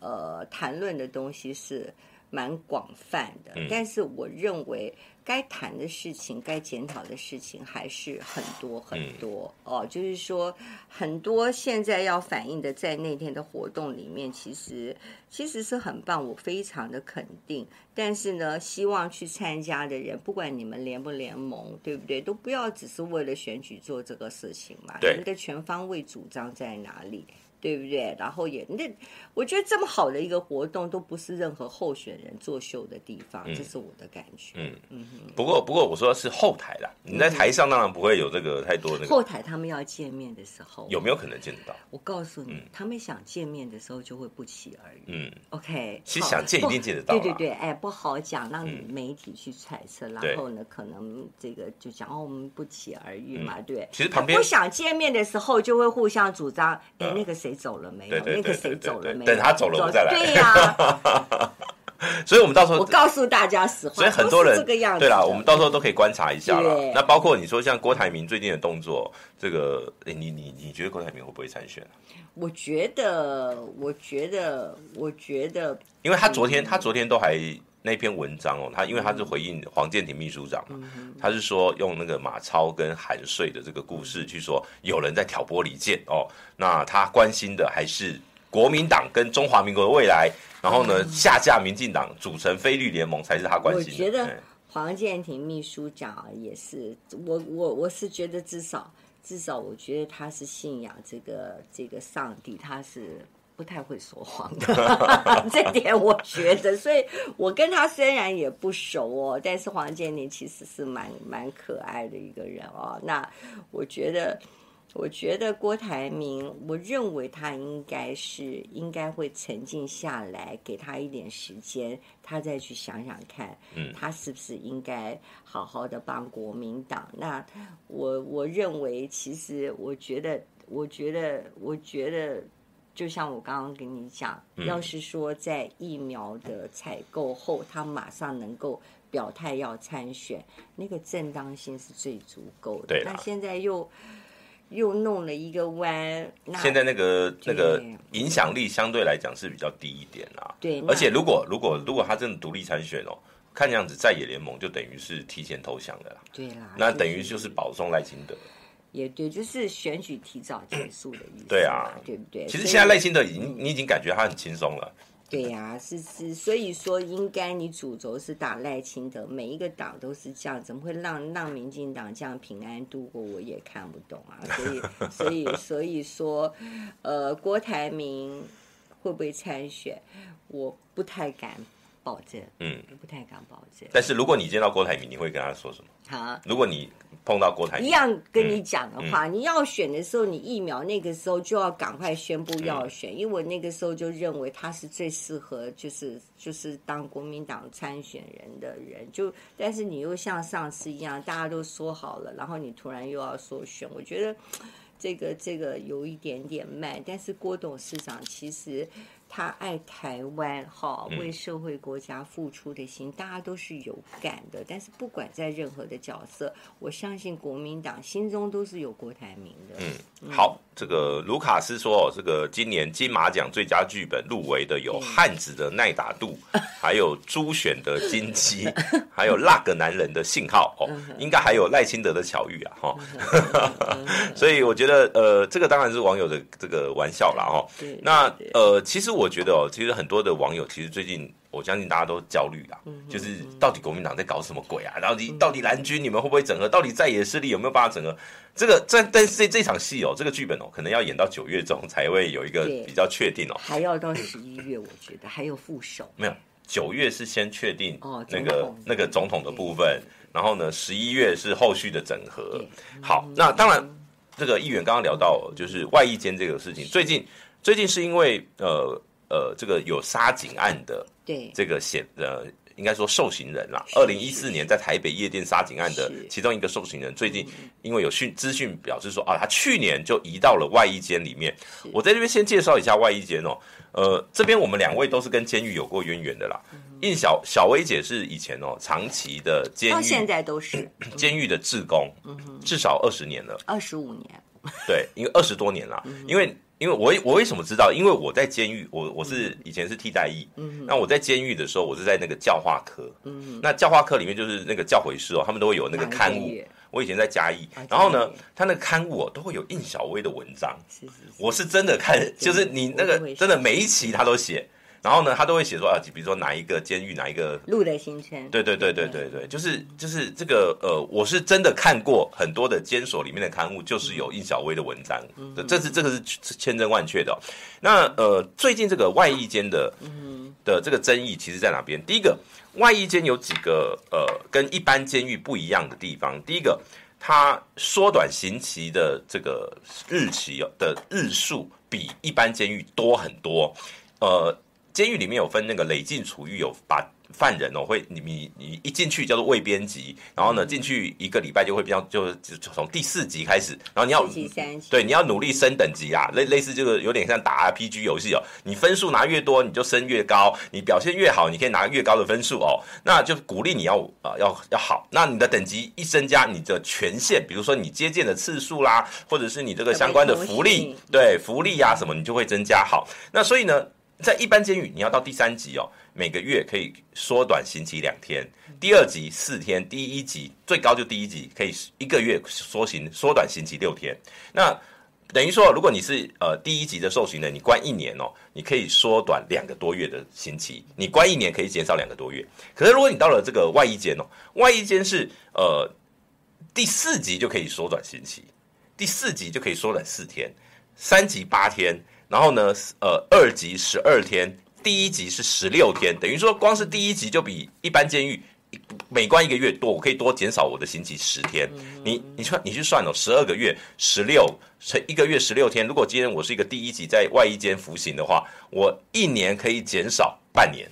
呃谈论的东西是蛮广泛的，嗯、但是我认为。该谈的事情，该检讨的事情还是很多很多、嗯、哦。就是说，很多现在要反映的，在那天的活动里面，其实其实是很棒，我非常的肯定。但是呢，希望去参加的人，不管你们联不联盟，对不对，都不要只是为了选举做这个事情嘛。对你们的全方位主张在哪里？对不对？然后也那，我觉得这么好的一个活动，都不是任何候选人作秀的地方，嗯、这是我的感觉。嗯嗯不过不过我说的是后台啦，你在台上当然不会有这个太多的、那个。后台他们要见面的时候，有没有可能见得到？我告诉你，嗯、他们想见面的时候就会不期而遇。嗯，OK。其实想见一定见得到。对对对，哎，不好讲，让媒体去揣测，嗯、然后呢，可能这个就讲哦，我们不期而遇嘛，嗯、对。其实旁边不想见面的时候，就会互相主张，哎，那个谁走了没有？那个谁走了没？等他走了，我们再来。对呀，所以我们到时候我告诉大家实话，所以很多人这个样子。对啦，我们到时候都可以观察一下了。那包括你说像郭台铭最近的动作，这个，你你你觉得郭台铭会不会参选？我觉得，我觉得，我觉得，因为他昨天，他昨天都还。那篇文章哦，他因为他是回应黄建庭秘书长嘛，他是说用那个马超跟韩遂的这个故事去说有人在挑拨离间哦，那他关心的还是国民党跟中华民国的未来，然后呢下架民进党组成非绿联盟才是他关心的。我觉得黄建庭秘书长也是，我我我是觉得至少至少我觉得他是信仰这个这个上帝，他是。不太会说谎的，这点我觉得，所以我跟他虽然也不熟哦，但是黄健庭其实是蛮蛮可爱的一个人哦。那我觉得，我觉得郭台铭，我认为他应该是应该会沉静下来，给他一点时间，他再去想想看，嗯，他是不是应该好好的帮国民党？那我我认为，其实我觉得，我觉得，我觉得。就像我刚刚跟你讲，要是说在疫苗的采购后，他马上能够表态要参选，那个正当性是最足够的。那现在又又弄了一个弯，现在那个那个影响力相对来讲是比较低一点啦。对，而且如果如果如果他真的独立参选哦，看样子在野联盟就等于是提前投降的啦。对啦，那等于就是保送赖清德。也对，就是选举提早结束的意思。对啊，对不对？其实现在赖清德已经，你已经感觉他很轻松了。对呀、是是，所以说应该你主轴是打赖清德，每一个党都是这样，怎么会让让民进党这样平安度过？我也看不懂啊。所以所以所以说，呃，郭台铭会不会参选？我不太敢。保证，嗯，不太敢保证。但是如果你见到郭台铭，你会跟他说什么？好，如果你碰到郭台铭，一样跟你讲的话，嗯、你要选的时候，你疫苗那个时候就要赶快宣布要选，嗯、因为我那个时候就认为他是最适合，就是就是当国民党参选人的人。就但是你又像上次一样，大家都说好了，然后你突然又要说选，我觉得这个这个有一点点慢。但是郭董事长其实。他爱台湾，哈，为社会国家付出的心，嗯、大家都是有感的。但是不管在任何的角色，我相信国民党心中都是有郭台铭的。嗯，嗯好，这个卢卡斯说，这个今年金马奖最佳剧本入围的有汉子的耐打度，嗯、还有朱选的金鸡，还有那个男人的信号哦，应该还有赖清德的巧遇啊，哈。所以我觉得，呃，这个当然是网友的这个玩笑啦。哈。那呃，其实我。我觉得哦，其实很多的网友其实最近，我相信大家都焦虑啦，就是到底国民党在搞什么鬼啊？到底到底蓝军你们会不会整合？到底在野势力有没有办法整合？这个这但是这这场戏哦，这个剧本哦，可能要演到九月中才会有一个比较确定哦，还要到十一月，我觉得还有副手。没有，九月是先确定那个那个总统的部分，然后呢，十一月是后续的整合。好，那当然这个议员刚刚聊到就是外役监这个事情，最近最近是因为呃。呃，这个有杀警案的，对。这个显呃，应该说受刑人啦。二零一四年在台北夜店杀警案的其中一个受刑人，最近因为有讯资讯表示说啊，他去年就移到了外衣间里面。我在这边先介绍一下外衣间哦，呃，这边我们两位都是跟监狱有过渊源的啦。印小小薇姐是以前哦，长期的监狱，到现在都是。监狱的志工，至少二十年了，二十五年，对，因为二十多年了，因为。因为我我为什么知道？因为我在监狱，我我是以前是替代役，嗯，那我在监狱的时候，我是在那个教化科，嗯，那教化科里面就是那个教诲师哦，他们都会有那个刊物。我以前在嘉义，然后呢，他那个刊物哦都会有印小薇的文章，是是，我是真的看，就是你那个真的每一期他都写。然后呢，他都会写说啊，比如说哪一个监狱，哪一个路的新村，对对对对对对，就是就是这个呃，我是真的看过很多的监所里面的刊物，就是有印小薇的文章，嗯、这是这个是千真万确的、哦。那呃，最近这个外役间的的这个争议，其实在哪边？第一个，外役间有几个呃，跟一般监狱不一样的地方。第一个，它缩短刑期的这个日期的日数比一般监狱多很多，呃。监狱里面有分那个累进处遇，有把犯人哦会你你你一进去叫做未编辑，然后呢进去一个礼拜就会比较就就从第四级开始，然后你要对你要努力升等级啊，类类似这个有点像打 RPG 游戏哦，你分数拿越多你就升越高，你表现越好你可以拿越高的分数哦，那就鼓励你要啊、呃、要要好，那你的等级一增加，你的权限比如说你接见的次数啦，或者是你这个相关的福利对福利呀、啊、什么你就会增加好，那所以呢。在一般监狱，你要到第三级哦，每个月可以缩短刑期两天；第二级四天；第一级最高就第一级可以一个月缩刑缩短刑期六天。那等于说，如果你是呃第一级的受刑人，你关一年哦，你可以缩短两个多月的刑期；你关一年可以减少两个多月。可是如果你到了这个外衣间哦，外衣间是呃第四级就可以缩短刑期，第四级就可以缩短四天，三级八天。然后呢，呃，二级十二天，第一级是十六天，等于说光是第一级就比一般监狱每关一个月多，我可以多减少我的刑期十天。你你算你去算哦，十二个月十六乘一个月十六天，如果今天我是一个第一级在外衣间服刑的话，我一年可以减少半年。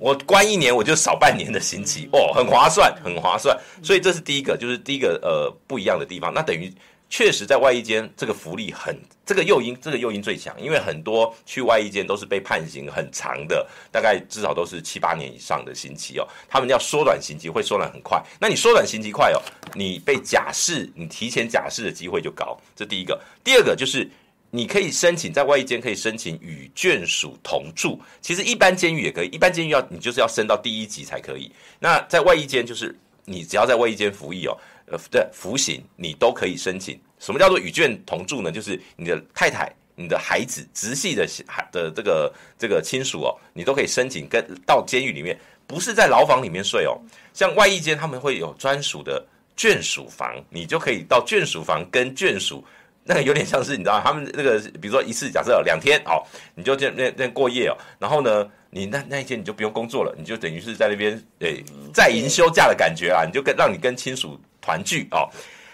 我关一年我就少半年的刑期哦，很划算，很划算。所以这是第一个，就是第一个呃不一样的地方。那等于。确实，在外衣间这个福利很，这个诱因，这个诱因最强，因为很多去外衣间都是被判刑很长的，大概至少都是七八年以上的刑期哦。他们要缩短刑期，会缩短很快。那你缩短刑期快哦，你被假释，你提前假释的机会就高。这第一个，第二个就是你可以申请在外衣间可以申请与眷属同住。其实一般监狱也可以，一般监狱要你就是要升到第一级才可以。那在外衣间就是你只要在外衣间服役哦。呃，对，服刑你都可以申请。什么叫做与眷同住呢？就是你的太太你的孩子直系的孩的这个这个亲属哦，你都可以申请跟到监狱里面，不是在牢房里面睡哦。像外役监他们会有专属的眷属房，你就可以到眷属房跟眷属，那个有点像是你知道他们那个，比如说一次假设有两天哦，你就这那那过夜哦，然后呢，你那那一天你就不用工作了，你就等于是在那边诶在营休假的感觉啊，你就跟让你跟亲属团聚哦。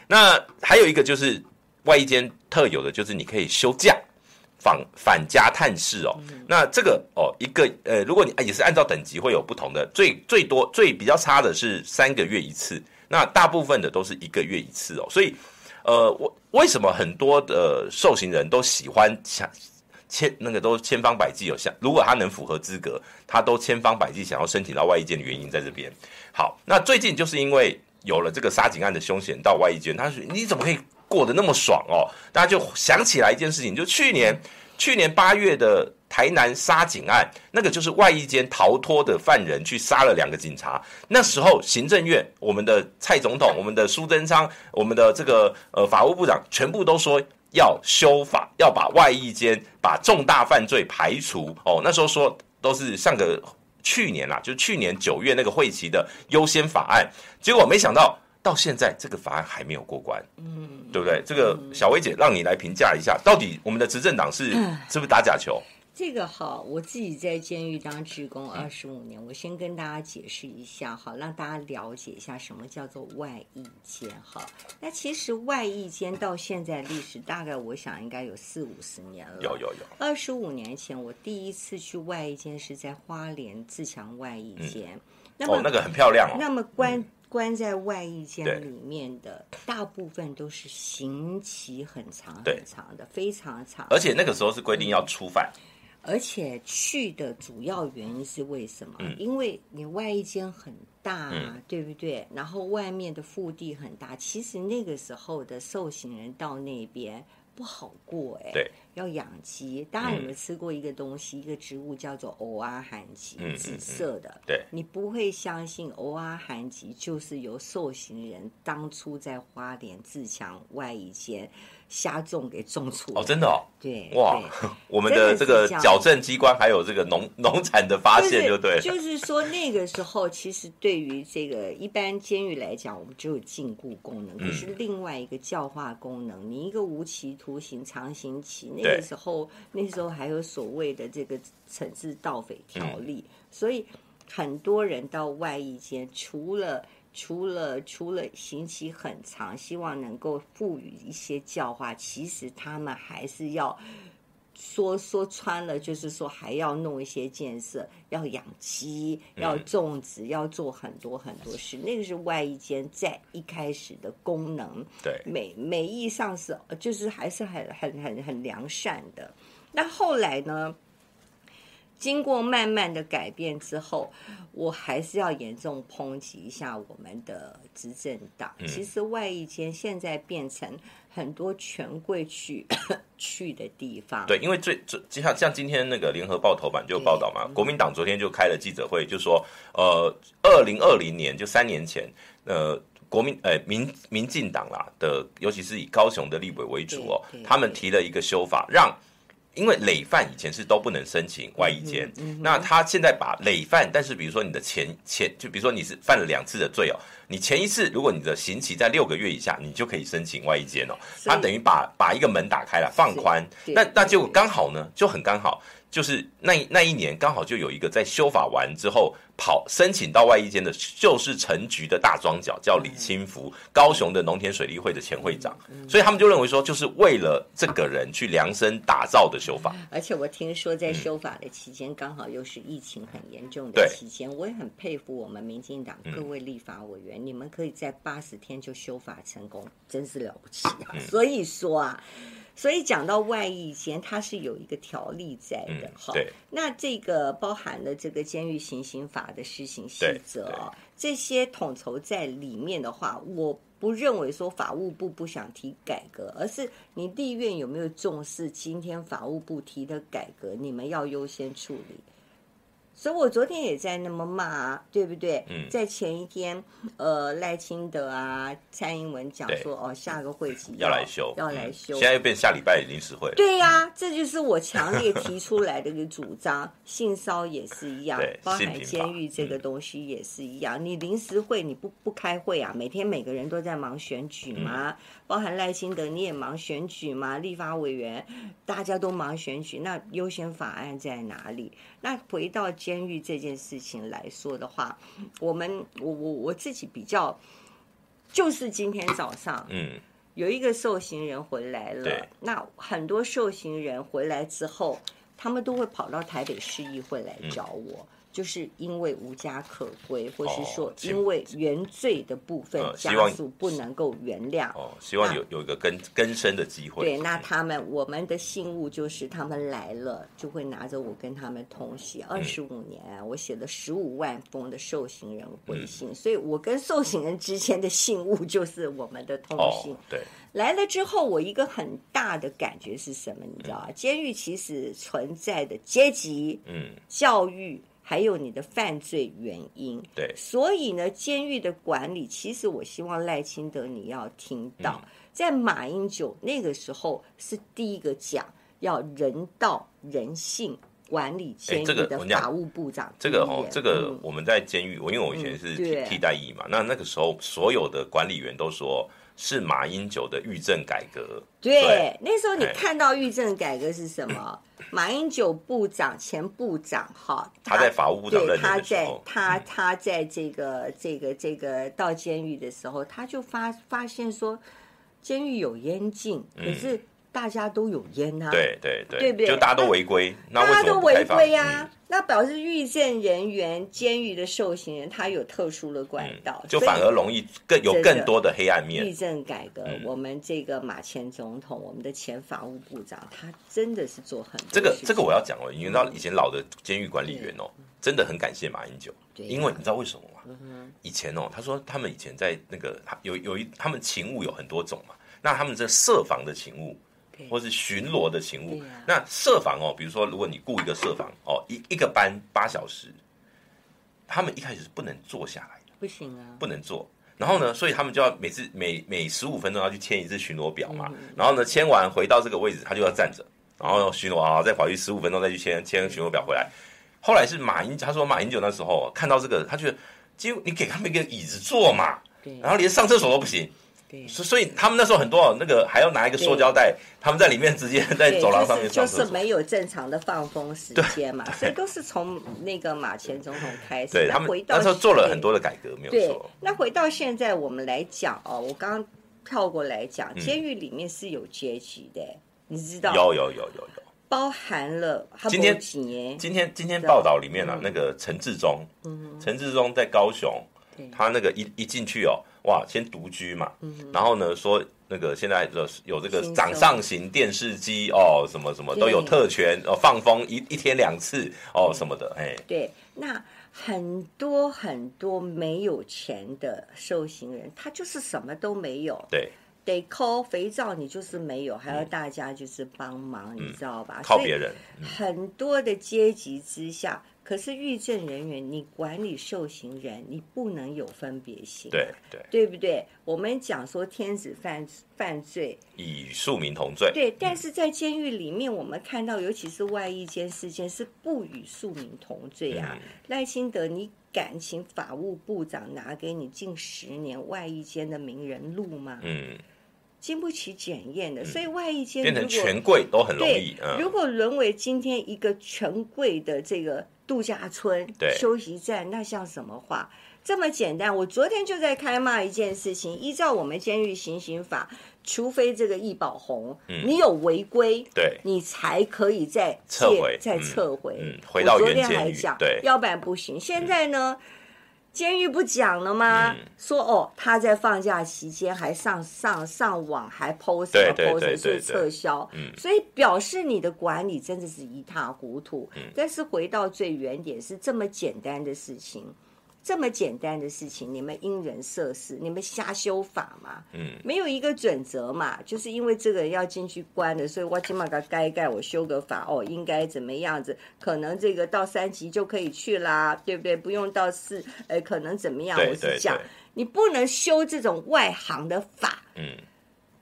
那还有一个就是外衣间特有的，就是你可以休假。返返家探视哦，那这个哦，一个呃，如果你也是按照等级会有不同的，最最多最比较差的是三个月一次，那大部分的都是一个月一次哦，所以呃，我为什么很多的受刑人都喜欢想千那个都千方百计有想，如果他能符合资格，他都千方百计想要申请到外衣间的原因在这边。好，那最近就是因为有了这个杀警案的凶嫌到外衣间，他说你怎么可以？过得那么爽哦，大家就想起来一件事情，就去年去年八月的台南杀警案，那个就是外衣间逃脱的犯人去杀了两个警察。那时候行政院我们的蔡总统、我们的苏贞昌、我们的这个呃法务部长，全部都说要修法，要把外衣间把重大犯罪排除哦。那时候说都是上个去年啦，就去年九月那个会期的优先法案，结果没想到。到现在这个法案还没有过关，嗯，对不对？这个小薇姐让你来评价一下，到底我们的执政党是是不是打假球？这个好，我自己在监狱当职工二十五年，我先跟大家解释一下，好，让大家了解一下什么叫做外役监。好，那其实外役监到现在历史大概我想应该有四五十年了。有有有。二十五年前我第一次去外役监是在花莲自强外役监，嗯、那么、哦、那个很漂亮哦。那么关。嗯关在外役监里面的大部分都是刑期很长很长的，非常长。而且那个时候是规定要初犯，而且去的主要原因是为什么？嗯、因为你外衣间很大对不对？然后外面的腹地很大，其实那个时候的受刑人到那边不好过哎。对。要养鸡，大家有没有吃过一个东西，嗯、一个植物叫做欧阿含吉，紫色的。对，你不会相信欧阿含吉就是由受刑人当初在花莲自强外役监瞎种给种出哦，真的哦，对，哇，我们的这个矫正机关还有这个农 农产的发现，就对，就是说那个时候，其实对于这个一般监狱来讲，我们只有禁锢功能，可是另外一个教化功能，你一个无期徒刑、长刑期，那个时候那时候还有所谓的这个惩治盗匪条例，所以很多人到外役监，除了。除了除了刑期很长，希望能够赋予一些教化，其实他们还是要说说穿了，就是说还要弄一些建设，要养鸡，要种植，要做很多很多事。那个是外衣间在一开始的功能，对，美美意上是就是还是很很很很良善的。那后来呢？经过慢慢的改变之后，我还是要严重抨击一下我们的执政党。嗯、其实外役监现在变成很多权贵去去的地方。对，因为最最就像像今天那个联合报头版就报道嘛，对国民党昨天就开了记者会，就说呃，二零二零年就三年前，呃，国民呃民民进党啦的，尤其是以高雄的立委为主哦，他们提了一个修法让。因为累犯以前是都不能申请外衣间，嗯嗯、那他现在把累犯，但是比如说你的前前，就比如说你是犯了两次的罪哦，你前一次如果你的刑期在六个月以下，你就可以申请外衣间哦，他等于把把一个门打开了，放宽，那那结果刚好呢，就很刚好。就是那那一年刚好就有一个在修法完之后跑申请到外役间的，就是陈局的大庄脚叫李清福，高雄的农田水利会的前会长，所以他们就认为说，就是为了这个人去量身打造的修法。而且我听说在修法的期间，刚好又是疫情很严重的期间，我也很佩服我们民进党各位立法委员，你们可以在八十天就修法成功，真是了不起啊！所以说啊。所以讲到外役前，它是有一个条例在的，哈、嗯。那这个包含了这个监狱行刑法的施行细则，这些统筹在里面的话，我不认为说法务部不想提改革，而是你立院有没有重视今天法务部提的改革，你们要优先处理。所以我昨天也在那么骂，对不对？嗯，在前一天，呃，赖清德啊，蔡英文讲说，哦，下个会期要，要来修，要来修，嗯、现在又变下礼拜临时会。对呀、啊，这就是我强烈提出来的一个主张。性骚也是一样，包含监狱这个东西也是一样。你临时会你不不开会啊？每天每个人都在忙选举吗？嗯、包含赖清德你也忙选举吗？立法委员大家都忙选举，那优先法案在哪里？那回到监狱这件事情来说的话，我们我我我自己比较，就是今天早上，嗯，有一个受刑人回来了，那很多受刑人回来之后，他们都会跑到台北市议会来找我。嗯就是因为无家可归，或是说因为原罪的部分家属不能够原谅，哦，希望有有一个更更生的机会。对，那他们我们的信物就是他们来了，就会拿着我跟他们通信。二十五年，我写了十五万封的受刑人回信，所以我跟受刑人之间的信物 就是我们的通信。对，来了之后，我一个很大的感觉是什么？你知道啊？监狱其实存在的阶级，嗯，教育。还有你的犯罪原因，对，所以呢，监狱的管理，其实我希望赖清德你要听到，嗯、在马英九那个时候是第一个讲要人道人性管理监狱的法务部长。这个哦，这个我们在监狱，我、嗯、因为我以前是替替代役嘛，那那个时候所有的管理员都说。是马英九的狱政改革。对，对那时候你看到狱政改革是什么？马英九部长、前部长，哈，他在法务部长任的他在他他在这个这个这个到监狱的时候，他就发发现说，监狱有烟禁，可是。大家都有烟呐、啊，对对对，对不对？就大家都违规，那大家都违规啊。那表示狱政人员、监狱的受刑人，他有特殊的管道，嗯、就反而容易更有更多的黑暗面。狱政改革，嗯、我们这个马前总统，我们的前法务部长，他真的是做很多。这个这个我要讲哦，你知道以前老的监狱管理员哦，真的很感谢马英九，因为你知道为什么吗？嗯、以前哦，他说他们以前在那个有有一他们勤务有很多种嘛，那他们这设防的勤务。或是巡逻的勤务，啊、那设防哦，比如说，如果你雇一个设防哦，一一个班八小时，他们一开始是不能坐下来的，不行啊，不能坐。然后呢，所以他们就要每次每每十五分钟要去签一次巡逻表嘛。嗯、然后呢，签完回到这个位置，他就要站着，然后巡逻啊，再跑去十五分钟再去签签巡逻表回来。后来是马英，他说马英九那时候看到这个，他觉得，就你给他们一个椅子坐嘛，然后连上厕所都不行。所所以他们那时候很多那个还要拿一个塑胶袋，他们在里面直接在走廊上面上厕所，就是没有正常的放风时间嘛，所以都是从那个马前总统开始。对，他们那时候做了很多的改革，没有错。那回到现在我们来讲哦，我刚刚跳过来讲，监狱里面是有阶级的，你知道？有有有有有，包含了今天今天今天报道里面啊，那个陈志忠，嗯，陈志忠在高雄，他那个一一进去哦。哇，先独居嘛，嗯、然后呢，说那个现在有有这个掌上型电视机哦，什么什么都有特权哦，放风一一天两次哦，什么的，哎，对，那很多很多没有钱的受刑人，他就是什么都没有，对，得抠肥皂，你就是没有，还要大家就是帮忙，嗯、你知道吧？靠别人，嗯、很多的阶级之下。可是狱政人员，你管理受刑人，你不能有分别心，对对，对不对？我们讲说天子犯犯罪，以庶民同罪，对。但是在监狱里面，我们看到，尤其是外役监事件，是不与庶民同罪啊。赖、嗯、清德，你敢请法务部长拿给你近十年外役监的名人录吗？嗯。经不起检验的，所以外役监变成权贵都很容易。如果沦为今天一个权贵的这个度假村、休息站，那像什么话？这么简单。我昨天就在开骂一件事情，依照我们监狱行刑法，除非这个易宝红，你有违规，对，你才可以再撤回，再撤回。回到原监狱。我昨天还讲，对，要不然不行。现在呢？监狱不讲了吗？嗯、说哦，他在放假期间还上上上网，还 post 什么 post 是撤销，嗯、所以表示你的管理真的是一塌糊涂。嗯、但是回到最原点，是这么简单的事情，这么简单的事情，你们因人设事，你们瞎修法嘛？嗯，没有一个准则嘛？就是因为这个要进去关的，所以我起码该盖盖，我修个法哦，应该怎么样子？可能这个到三级就可以去啦，对不对？不用到四，呃，可能怎么样？我是讲，你不能修这种外行的法。嗯。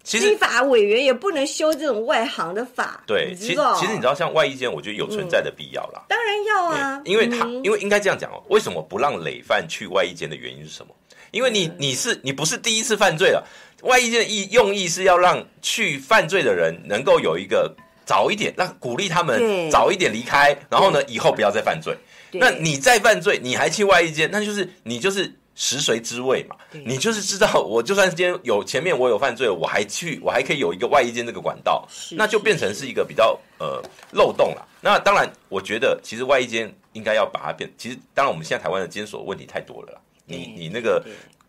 其实立法委员也不能修这种外行的法，对，其实其实你知道，像外衣间，我觉得有存在的必要啦。当然要啊，因为他因为应该这样讲哦，为什么不让累犯去外衣间的原因是什么？因为你你是你不是第一次犯罪了，外衣间的意用意是要让去犯罪的人能够有一个早一点，让鼓励他们早一点离开，然后呢以后不要再犯罪。那你再犯罪，你还去外衣间，那就是你就是。食髓知味嘛，你就是知道，我就算今天有前面我有犯罪，我还去，我还可以有一个外衣间这个管道，那就变成是一个比较呃漏洞了。那当然，我觉得其实外衣间应该要把它变。其实当然，我们现在台湾的监所问题太多了啦。你你那个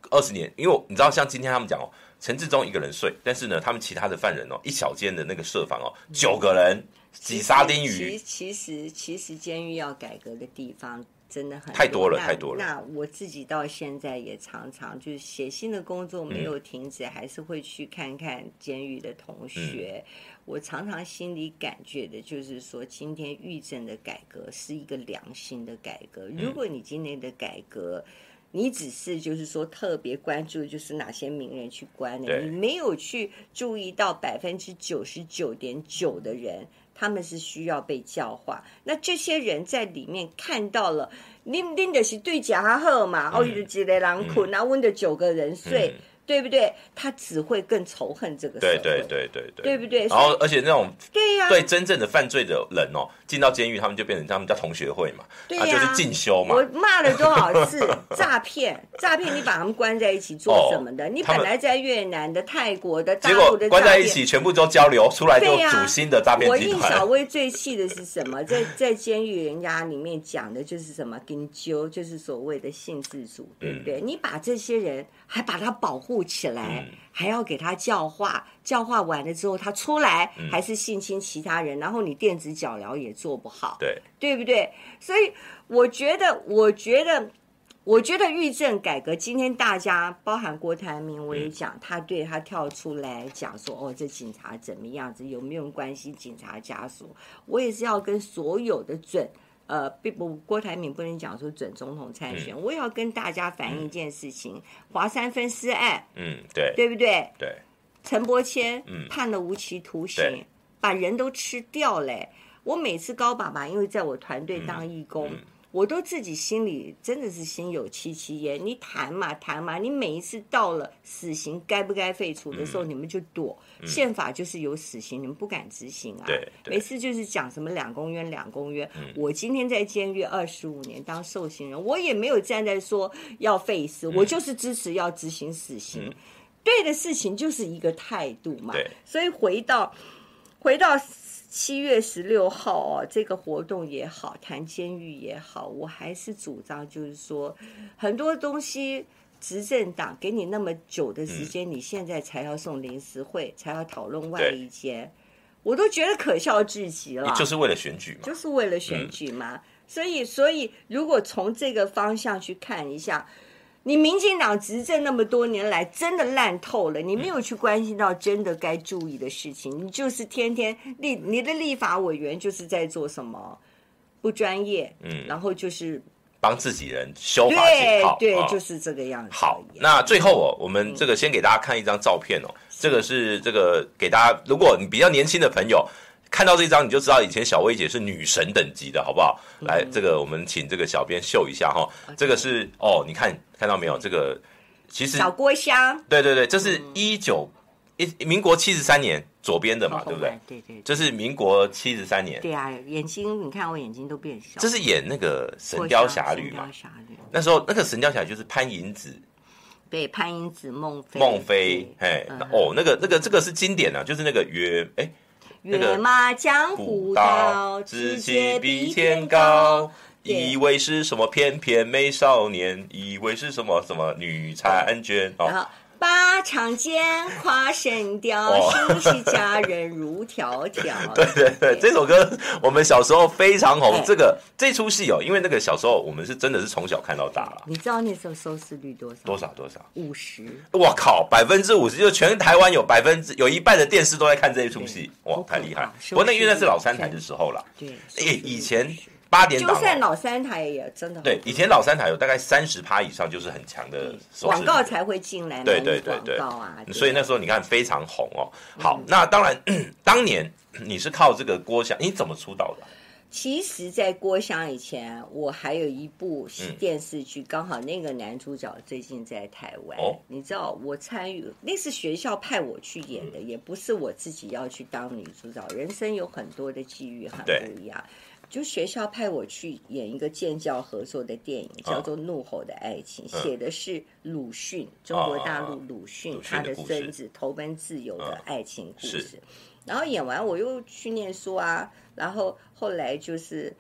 二十年，因为你知道，像今天他们讲哦，陈志忠一个人睡，但是呢，他们其他的犯人哦，一小间的那个设防哦，九个人挤沙丁鱼。其其实其实监狱要改革的地方。真的很多太多了，太多了。那我自己到现在也常常就是写信的工作没有停止，嗯、还是会去看看监狱的同学。嗯、我常常心里感觉的就是说，今天狱政的改革是一个良心的改革。如果你今天的改革，嗯、你只是就是说特别关注就是哪些名人去关的，你没有去注意到百分之九十九点九的人。他们是需要被教化，那这些人在里面看到了，恁恁的是对家好嘛，哦，有几个人困，然后问的九个人睡。嗯对不对？他只会更仇恨这个社会，对对对对对，对不对？然后，而且那种对呀，对真正的犯罪的人哦，进到监狱，他们就变成他们叫同学会嘛，对呀，就是进修嘛。我骂了多少次 诈骗？诈骗！你把他们关在一起做什么的？你本来在越南的、泰国的、大陆的，关在一起，全部都交流出来，就主新的诈骗集团。我应小薇最气的是什么？在在监狱人家里面讲的就是什么？跟揪，就是所谓的性自主，对不对？你把这些人还把他保护起来。还要给他教化，教化完了之后，他出来还是性侵其他人，嗯、然后你电子脚疗也做不好，对，对不对？所以我觉得，我觉得，我觉得狱政改革，今天大家包含郭台铭，我也讲，嗯、他对他跳出来讲说，哦，这警察怎么样子，有没有关心？警察家属，我也是要跟所有的准。呃，并不，郭台铭不能讲说准总统参选，嗯、我也要跟大家反映一件事情：华、嗯、山分尸案，嗯，对，对不对？对，陈伯谦，嗯，判了无期徒刑，把人都吃掉嘞。我每次高爸爸，因为在我团队当义工。我都自己心里真的是心有戚戚焉。你谈嘛谈嘛，你每一次到了死刑该不该废除的时候，嗯、你们就躲。嗯、宪法就是有死刑，你们不敢执行啊。每次就是讲什么两公约两公约。嗯、我今天在监狱二十五年当受刑人，我也没有站在说要废死，嗯、我就是支持要执行死刑。嗯、对的事情就是一个态度嘛。所以回到回到。七月十六号哦，这个活动也好，谈监狱也好，我还是主张，就是说，很多东西，执政党给你那么久的时间，嗯、你现在才要送临时会，才要讨论外一间，我都觉得可笑至极了。就是为了选举嘛，就是为了选举嘛。嗯、所以，所以如果从这个方向去看一下。你民进党执政那么多年来，真的烂透了。你没有去关心到真的该注意的事情，你就是天天立你的立法委员就是在做什么不专业，嗯，然后就是帮自己人修法对，对，就是这个样子。好，那最后哦，我们这个先给大家看一张照片哦，这个是这个给大家，如果你比较年轻的朋友。看到这张你就知道以前小薇姐是女神等级的，好不好？来，这个我们请这个小编秀一下哈。这个是哦，你看看到没有？这个其实小郭襄，对对对，这是一九一民国七十三年左边的嘛，对不对？对对，这是民国七十三年。对啊，眼睛你看我眼睛都变小。这是演那个《神雕侠侣》嘛？那时候那个《神雕侠侣》就是潘迎紫，对，潘迎紫、孟非、孟非，哎，哦，那个那个这个是经典啊，就是那个约哎。跃马江湖道，志气比天高。以为是什么翩翩美少年，以为是什么什么女婵娟。然后马场间花神雕，心系佳人如条条。对对对，这首歌我们小时候非常红。这个这出戏哦，因为那个小时候我们是真的是从小看到大了。你知道那时候收视率多少？多少多少？五十。我靠，百分之五十，就全台湾有百分之有一半的电视都在看这一出戏，哇，太厉害！不过那因为那是老三台的时候了。对，以前。八点档，就算老三台也真的对。以前老三台有大概三十趴以上，就是很强的广告才会进来。对对对对，广告啊，所以那时候你看非常红哦。好，那当然，当年你是靠这个郭襄，你怎么出道的？其实，在郭襄以前，我还有一部电视剧，刚好那个男主角最近在台湾。哦，你知道我参与，那是学校派我去演的，也不是我自己要去当女主角。人生有很多的际遇，很不一样。就学校派我去演一个建教合作的电影，叫做《怒吼的爱情》，写的是鲁迅，中国大陆鲁迅他的孙子投奔自由的爱情故事。然后演完，我又去念书啊。然后后来就是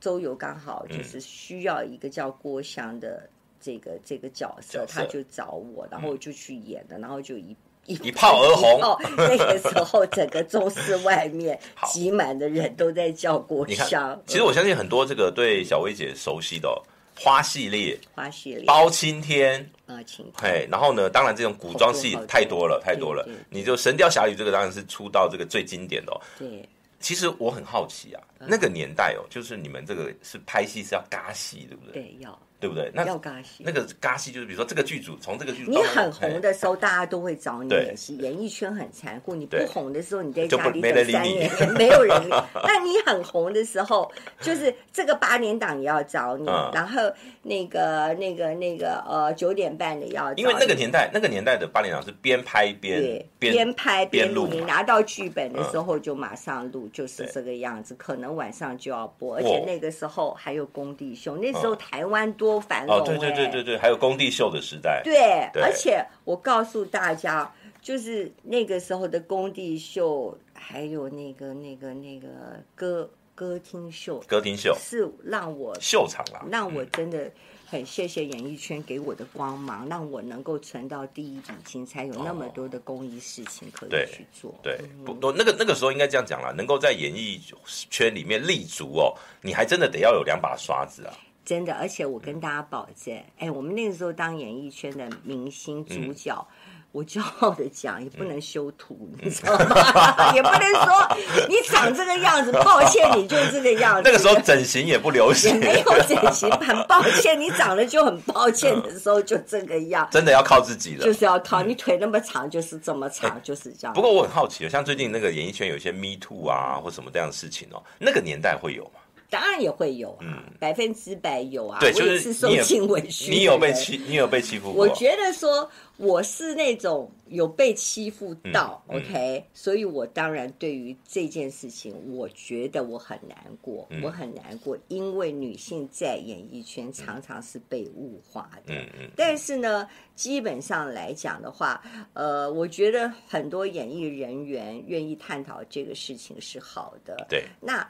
周游刚好就是需要一个叫郭襄的这个这个角色，他就找我，然后我就去演了，然后就一。一炮而红。哦，那个时候整个中视外面 挤满的人都在叫郭襄。其实我相信很多这个对小薇姐熟悉的花系列、花系列、包青天、包青天。嘿，然后呢，当然这种古装戏太多了，太多了。你就《神雕侠侣》这个当然是出到这个最经典的。对。其实我很好奇啊，那个年代哦，就是你们这个是拍戏是要尬戏，对不对？对，要。对不对？那要尬戏，那个尬戏就是比如说这个剧组从这个剧组，你很红的时候，大家都会找你演戏。演艺圈很残酷，你不红的时候，你在家里等三年，没有人理。那你很红的时候，就是这个八点档也要找你，然后那个那个那个呃九点半的要。因为那个年代，那个年代的八点档是边拍边边拍边录，你拿到剧本的时候就马上录，就是这个样子。可能晚上就要播，而且那个时候还有工地秀，那时候台湾多。繁荣哦，对对对对对，还有工地秀的时代。对，对而且我告诉大家，就是那个时候的工地秀，还有那个那个那个歌歌厅秀，歌厅秀是让我秀场了，让我真的很谢谢演艺圈给我的光芒，嗯、让我能够存到第一笔金，才有那么多的公益事情可以去做。对，不，那个那个时候应该这样讲了，能够在演艺圈里面立足哦，你还真的得要有两把刷子啊。真的，而且我跟大家保证，哎，我们那个时候当演艺圈的明星主角，嗯、我骄傲的讲，也不能修图，嗯、你知道吗？也不能说你长这个样子，抱歉，你就这个样子。那个时候整形也不流行，没有整形，很抱歉，你长得就很抱歉的时候就这个样。真的要靠自己了，就是要靠你腿那么长，就是这么长，就是这样。不过我很好奇，像最近那个演艺圈有一些 Me Too 啊，或什么这样的事情哦，那个年代会有吗？当然也会有啊，百分之百有啊。对，就是受尽委屈。你有被欺，你有被欺负过？我觉得说我是那种有被欺负到，OK，所以我当然对于这件事情，我觉得我很难过，我很难过，因为女性在演艺圈常常是被物化的。嗯嗯。但是呢，基本上来讲的话，呃，我觉得很多演艺人员愿意探讨这个事情是好的。对。那。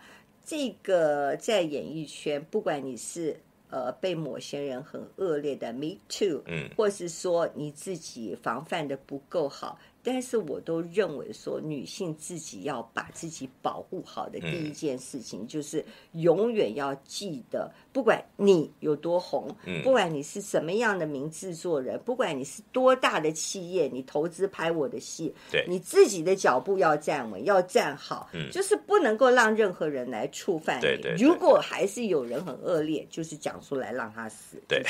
这个在演艺圈，不管你是呃被某些人很恶劣的 me too，嗯，或是说你自己防范的不够好。但是我都认为说，女性自己要把自己保护好的第一件事情，就是永远要记得，不管你有多红，不管你是什么样的名制作人，不管你是多大的企业，你投资拍我的戏，对，你自己的脚步要站稳，要站好，就是不能够让任何人来触犯你。如果还是有人很恶劣，就是讲出来让他死。对，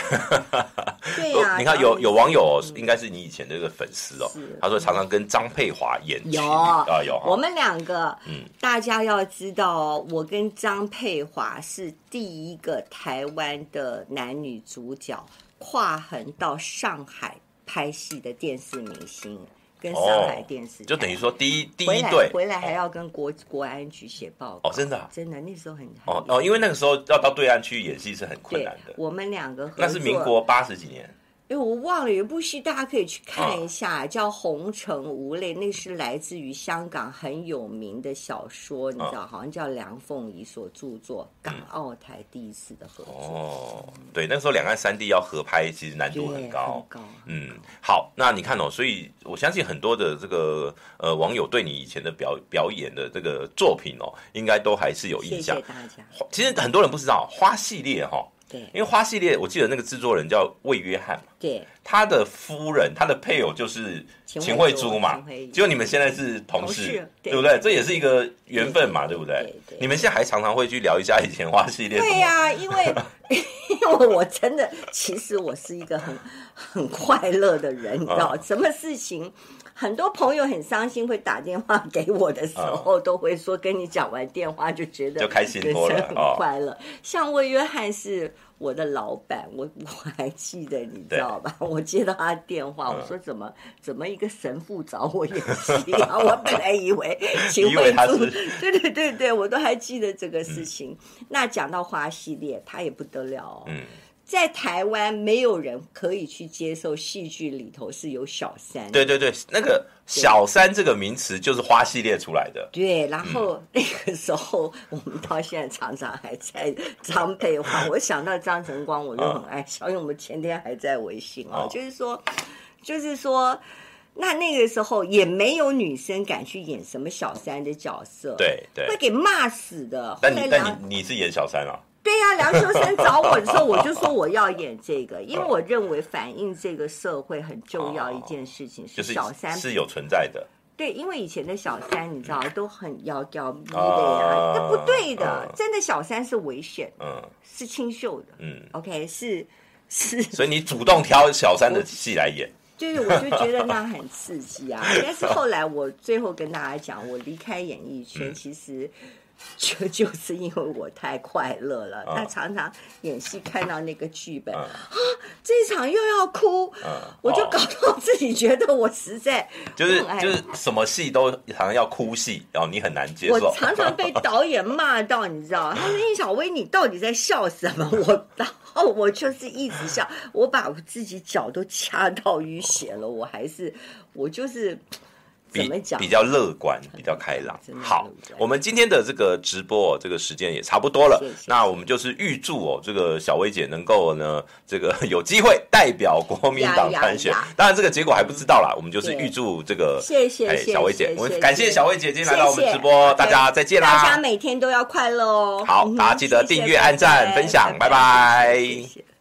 对呀。你看有有网友应该是你以前的一个粉丝哦，他说常常。跟张佩华演有啊有，我们两个，嗯，大家要知道，我跟张佩华是第一个台湾的男女主角跨横到上海拍戏的电视明星，跟上海电视就等于说第一第一对。回来还要跟国国安局写报告。哦，真的真的那时候很哦哦，因为那个时候要到对岸去演戏是很困难的。我们两个那是民国八十几年。哎，我忘了有一部戏，大家可以去看一下，哦、叫《红尘无泪》，那是来自于香港很有名的小说，你知道，哦、好像叫梁凤仪所著作，港澳台第一次的合作。哦，对，那时候两岸三地要合拍，其实难度很高。很高。嗯，好，那你看哦，所以我相信很多的这个呃网友对你以前的表表演的这个作品哦，应该都还是有印象。谢谢大家。其实很多人不知道花系列哈、哦。对，因为花系列，我记得那个制作人叫魏约翰嘛，对，他的夫人，他的配偶就是秦慧珠嘛，结果你们现在是同事，对，对不对？这也是一一个缘分嘛，对，不对？你们现在还常常会去聊一下以前花系列？对呀、啊，因为 因为我真的，其实我是一个很很快乐的人，你知道，什么事情？很多朋友很伤心，会打电话给我的时候，都会说跟你讲完电话就觉得就开心多了，很快乐。像魏约翰是我的老板，我 我还记得，你知道吧？我接到他电话，我说怎么怎么一个神父找我演戏啊？我本来以为秦慧珠，对对对对，我都还记得这个事情。那讲到花系列，他也不得了哦。嗯。在台湾，没有人可以去接受戏剧里头是有小三。对对对，那个小三这个名词就是花系列出来的。对，然后那个时候，我们到现在常常还在张佩华。我想到张晨光，我就很爱笑，因为我们前天还在微信啊，就是说，就是说，那那个时候也没有女生敢去演什么小三的角色，对对，会给骂死的。但你但你你是演小三啊？对呀、啊，梁秋生找我的时候，我就说我要演这个，因为我认为反映这个社会很重要一件事情是小三、就是、是有存在的。对，因为以前的小三你知道都很妖娇逼的呀，那不对的，真的小三是危险，嗯，是清秀的，嗯，OK，是是。所以你主动挑小三的戏来演，就是我就觉得那很刺激啊。但是后来我最后跟大家讲，我离开演艺圈，嗯、其实。就 就是因为我太快乐了，他、哦、常常演戏看到那个剧本、嗯、啊，这一场又要哭、嗯，我就搞到自己觉得我实在 就是就是什么戏都常常要哭戏，然后你很难接受。我常常被 导演骂到，你知道，他说：“应小薇，你到底在笑什么？”我然后我就是一直笑，我把我自己脚都掐到淤血了，我还是我就是。比比较乐观，比较开朗。好，我们今天的这个直播，这个时间也差不多了。谢谢，那我们就是预祝哦，这个小薇姐能够呢，这个 有机会代表国民党参选。当然，这个结果还不知道啦。我们就是预祝这个，谢谢，哎，小薇姐，我们感谢小薇姐今天来到我们直播，大家再见啦！大家每天都要快乐哦。好，大家记得订阅、按赞、分享，拜拜。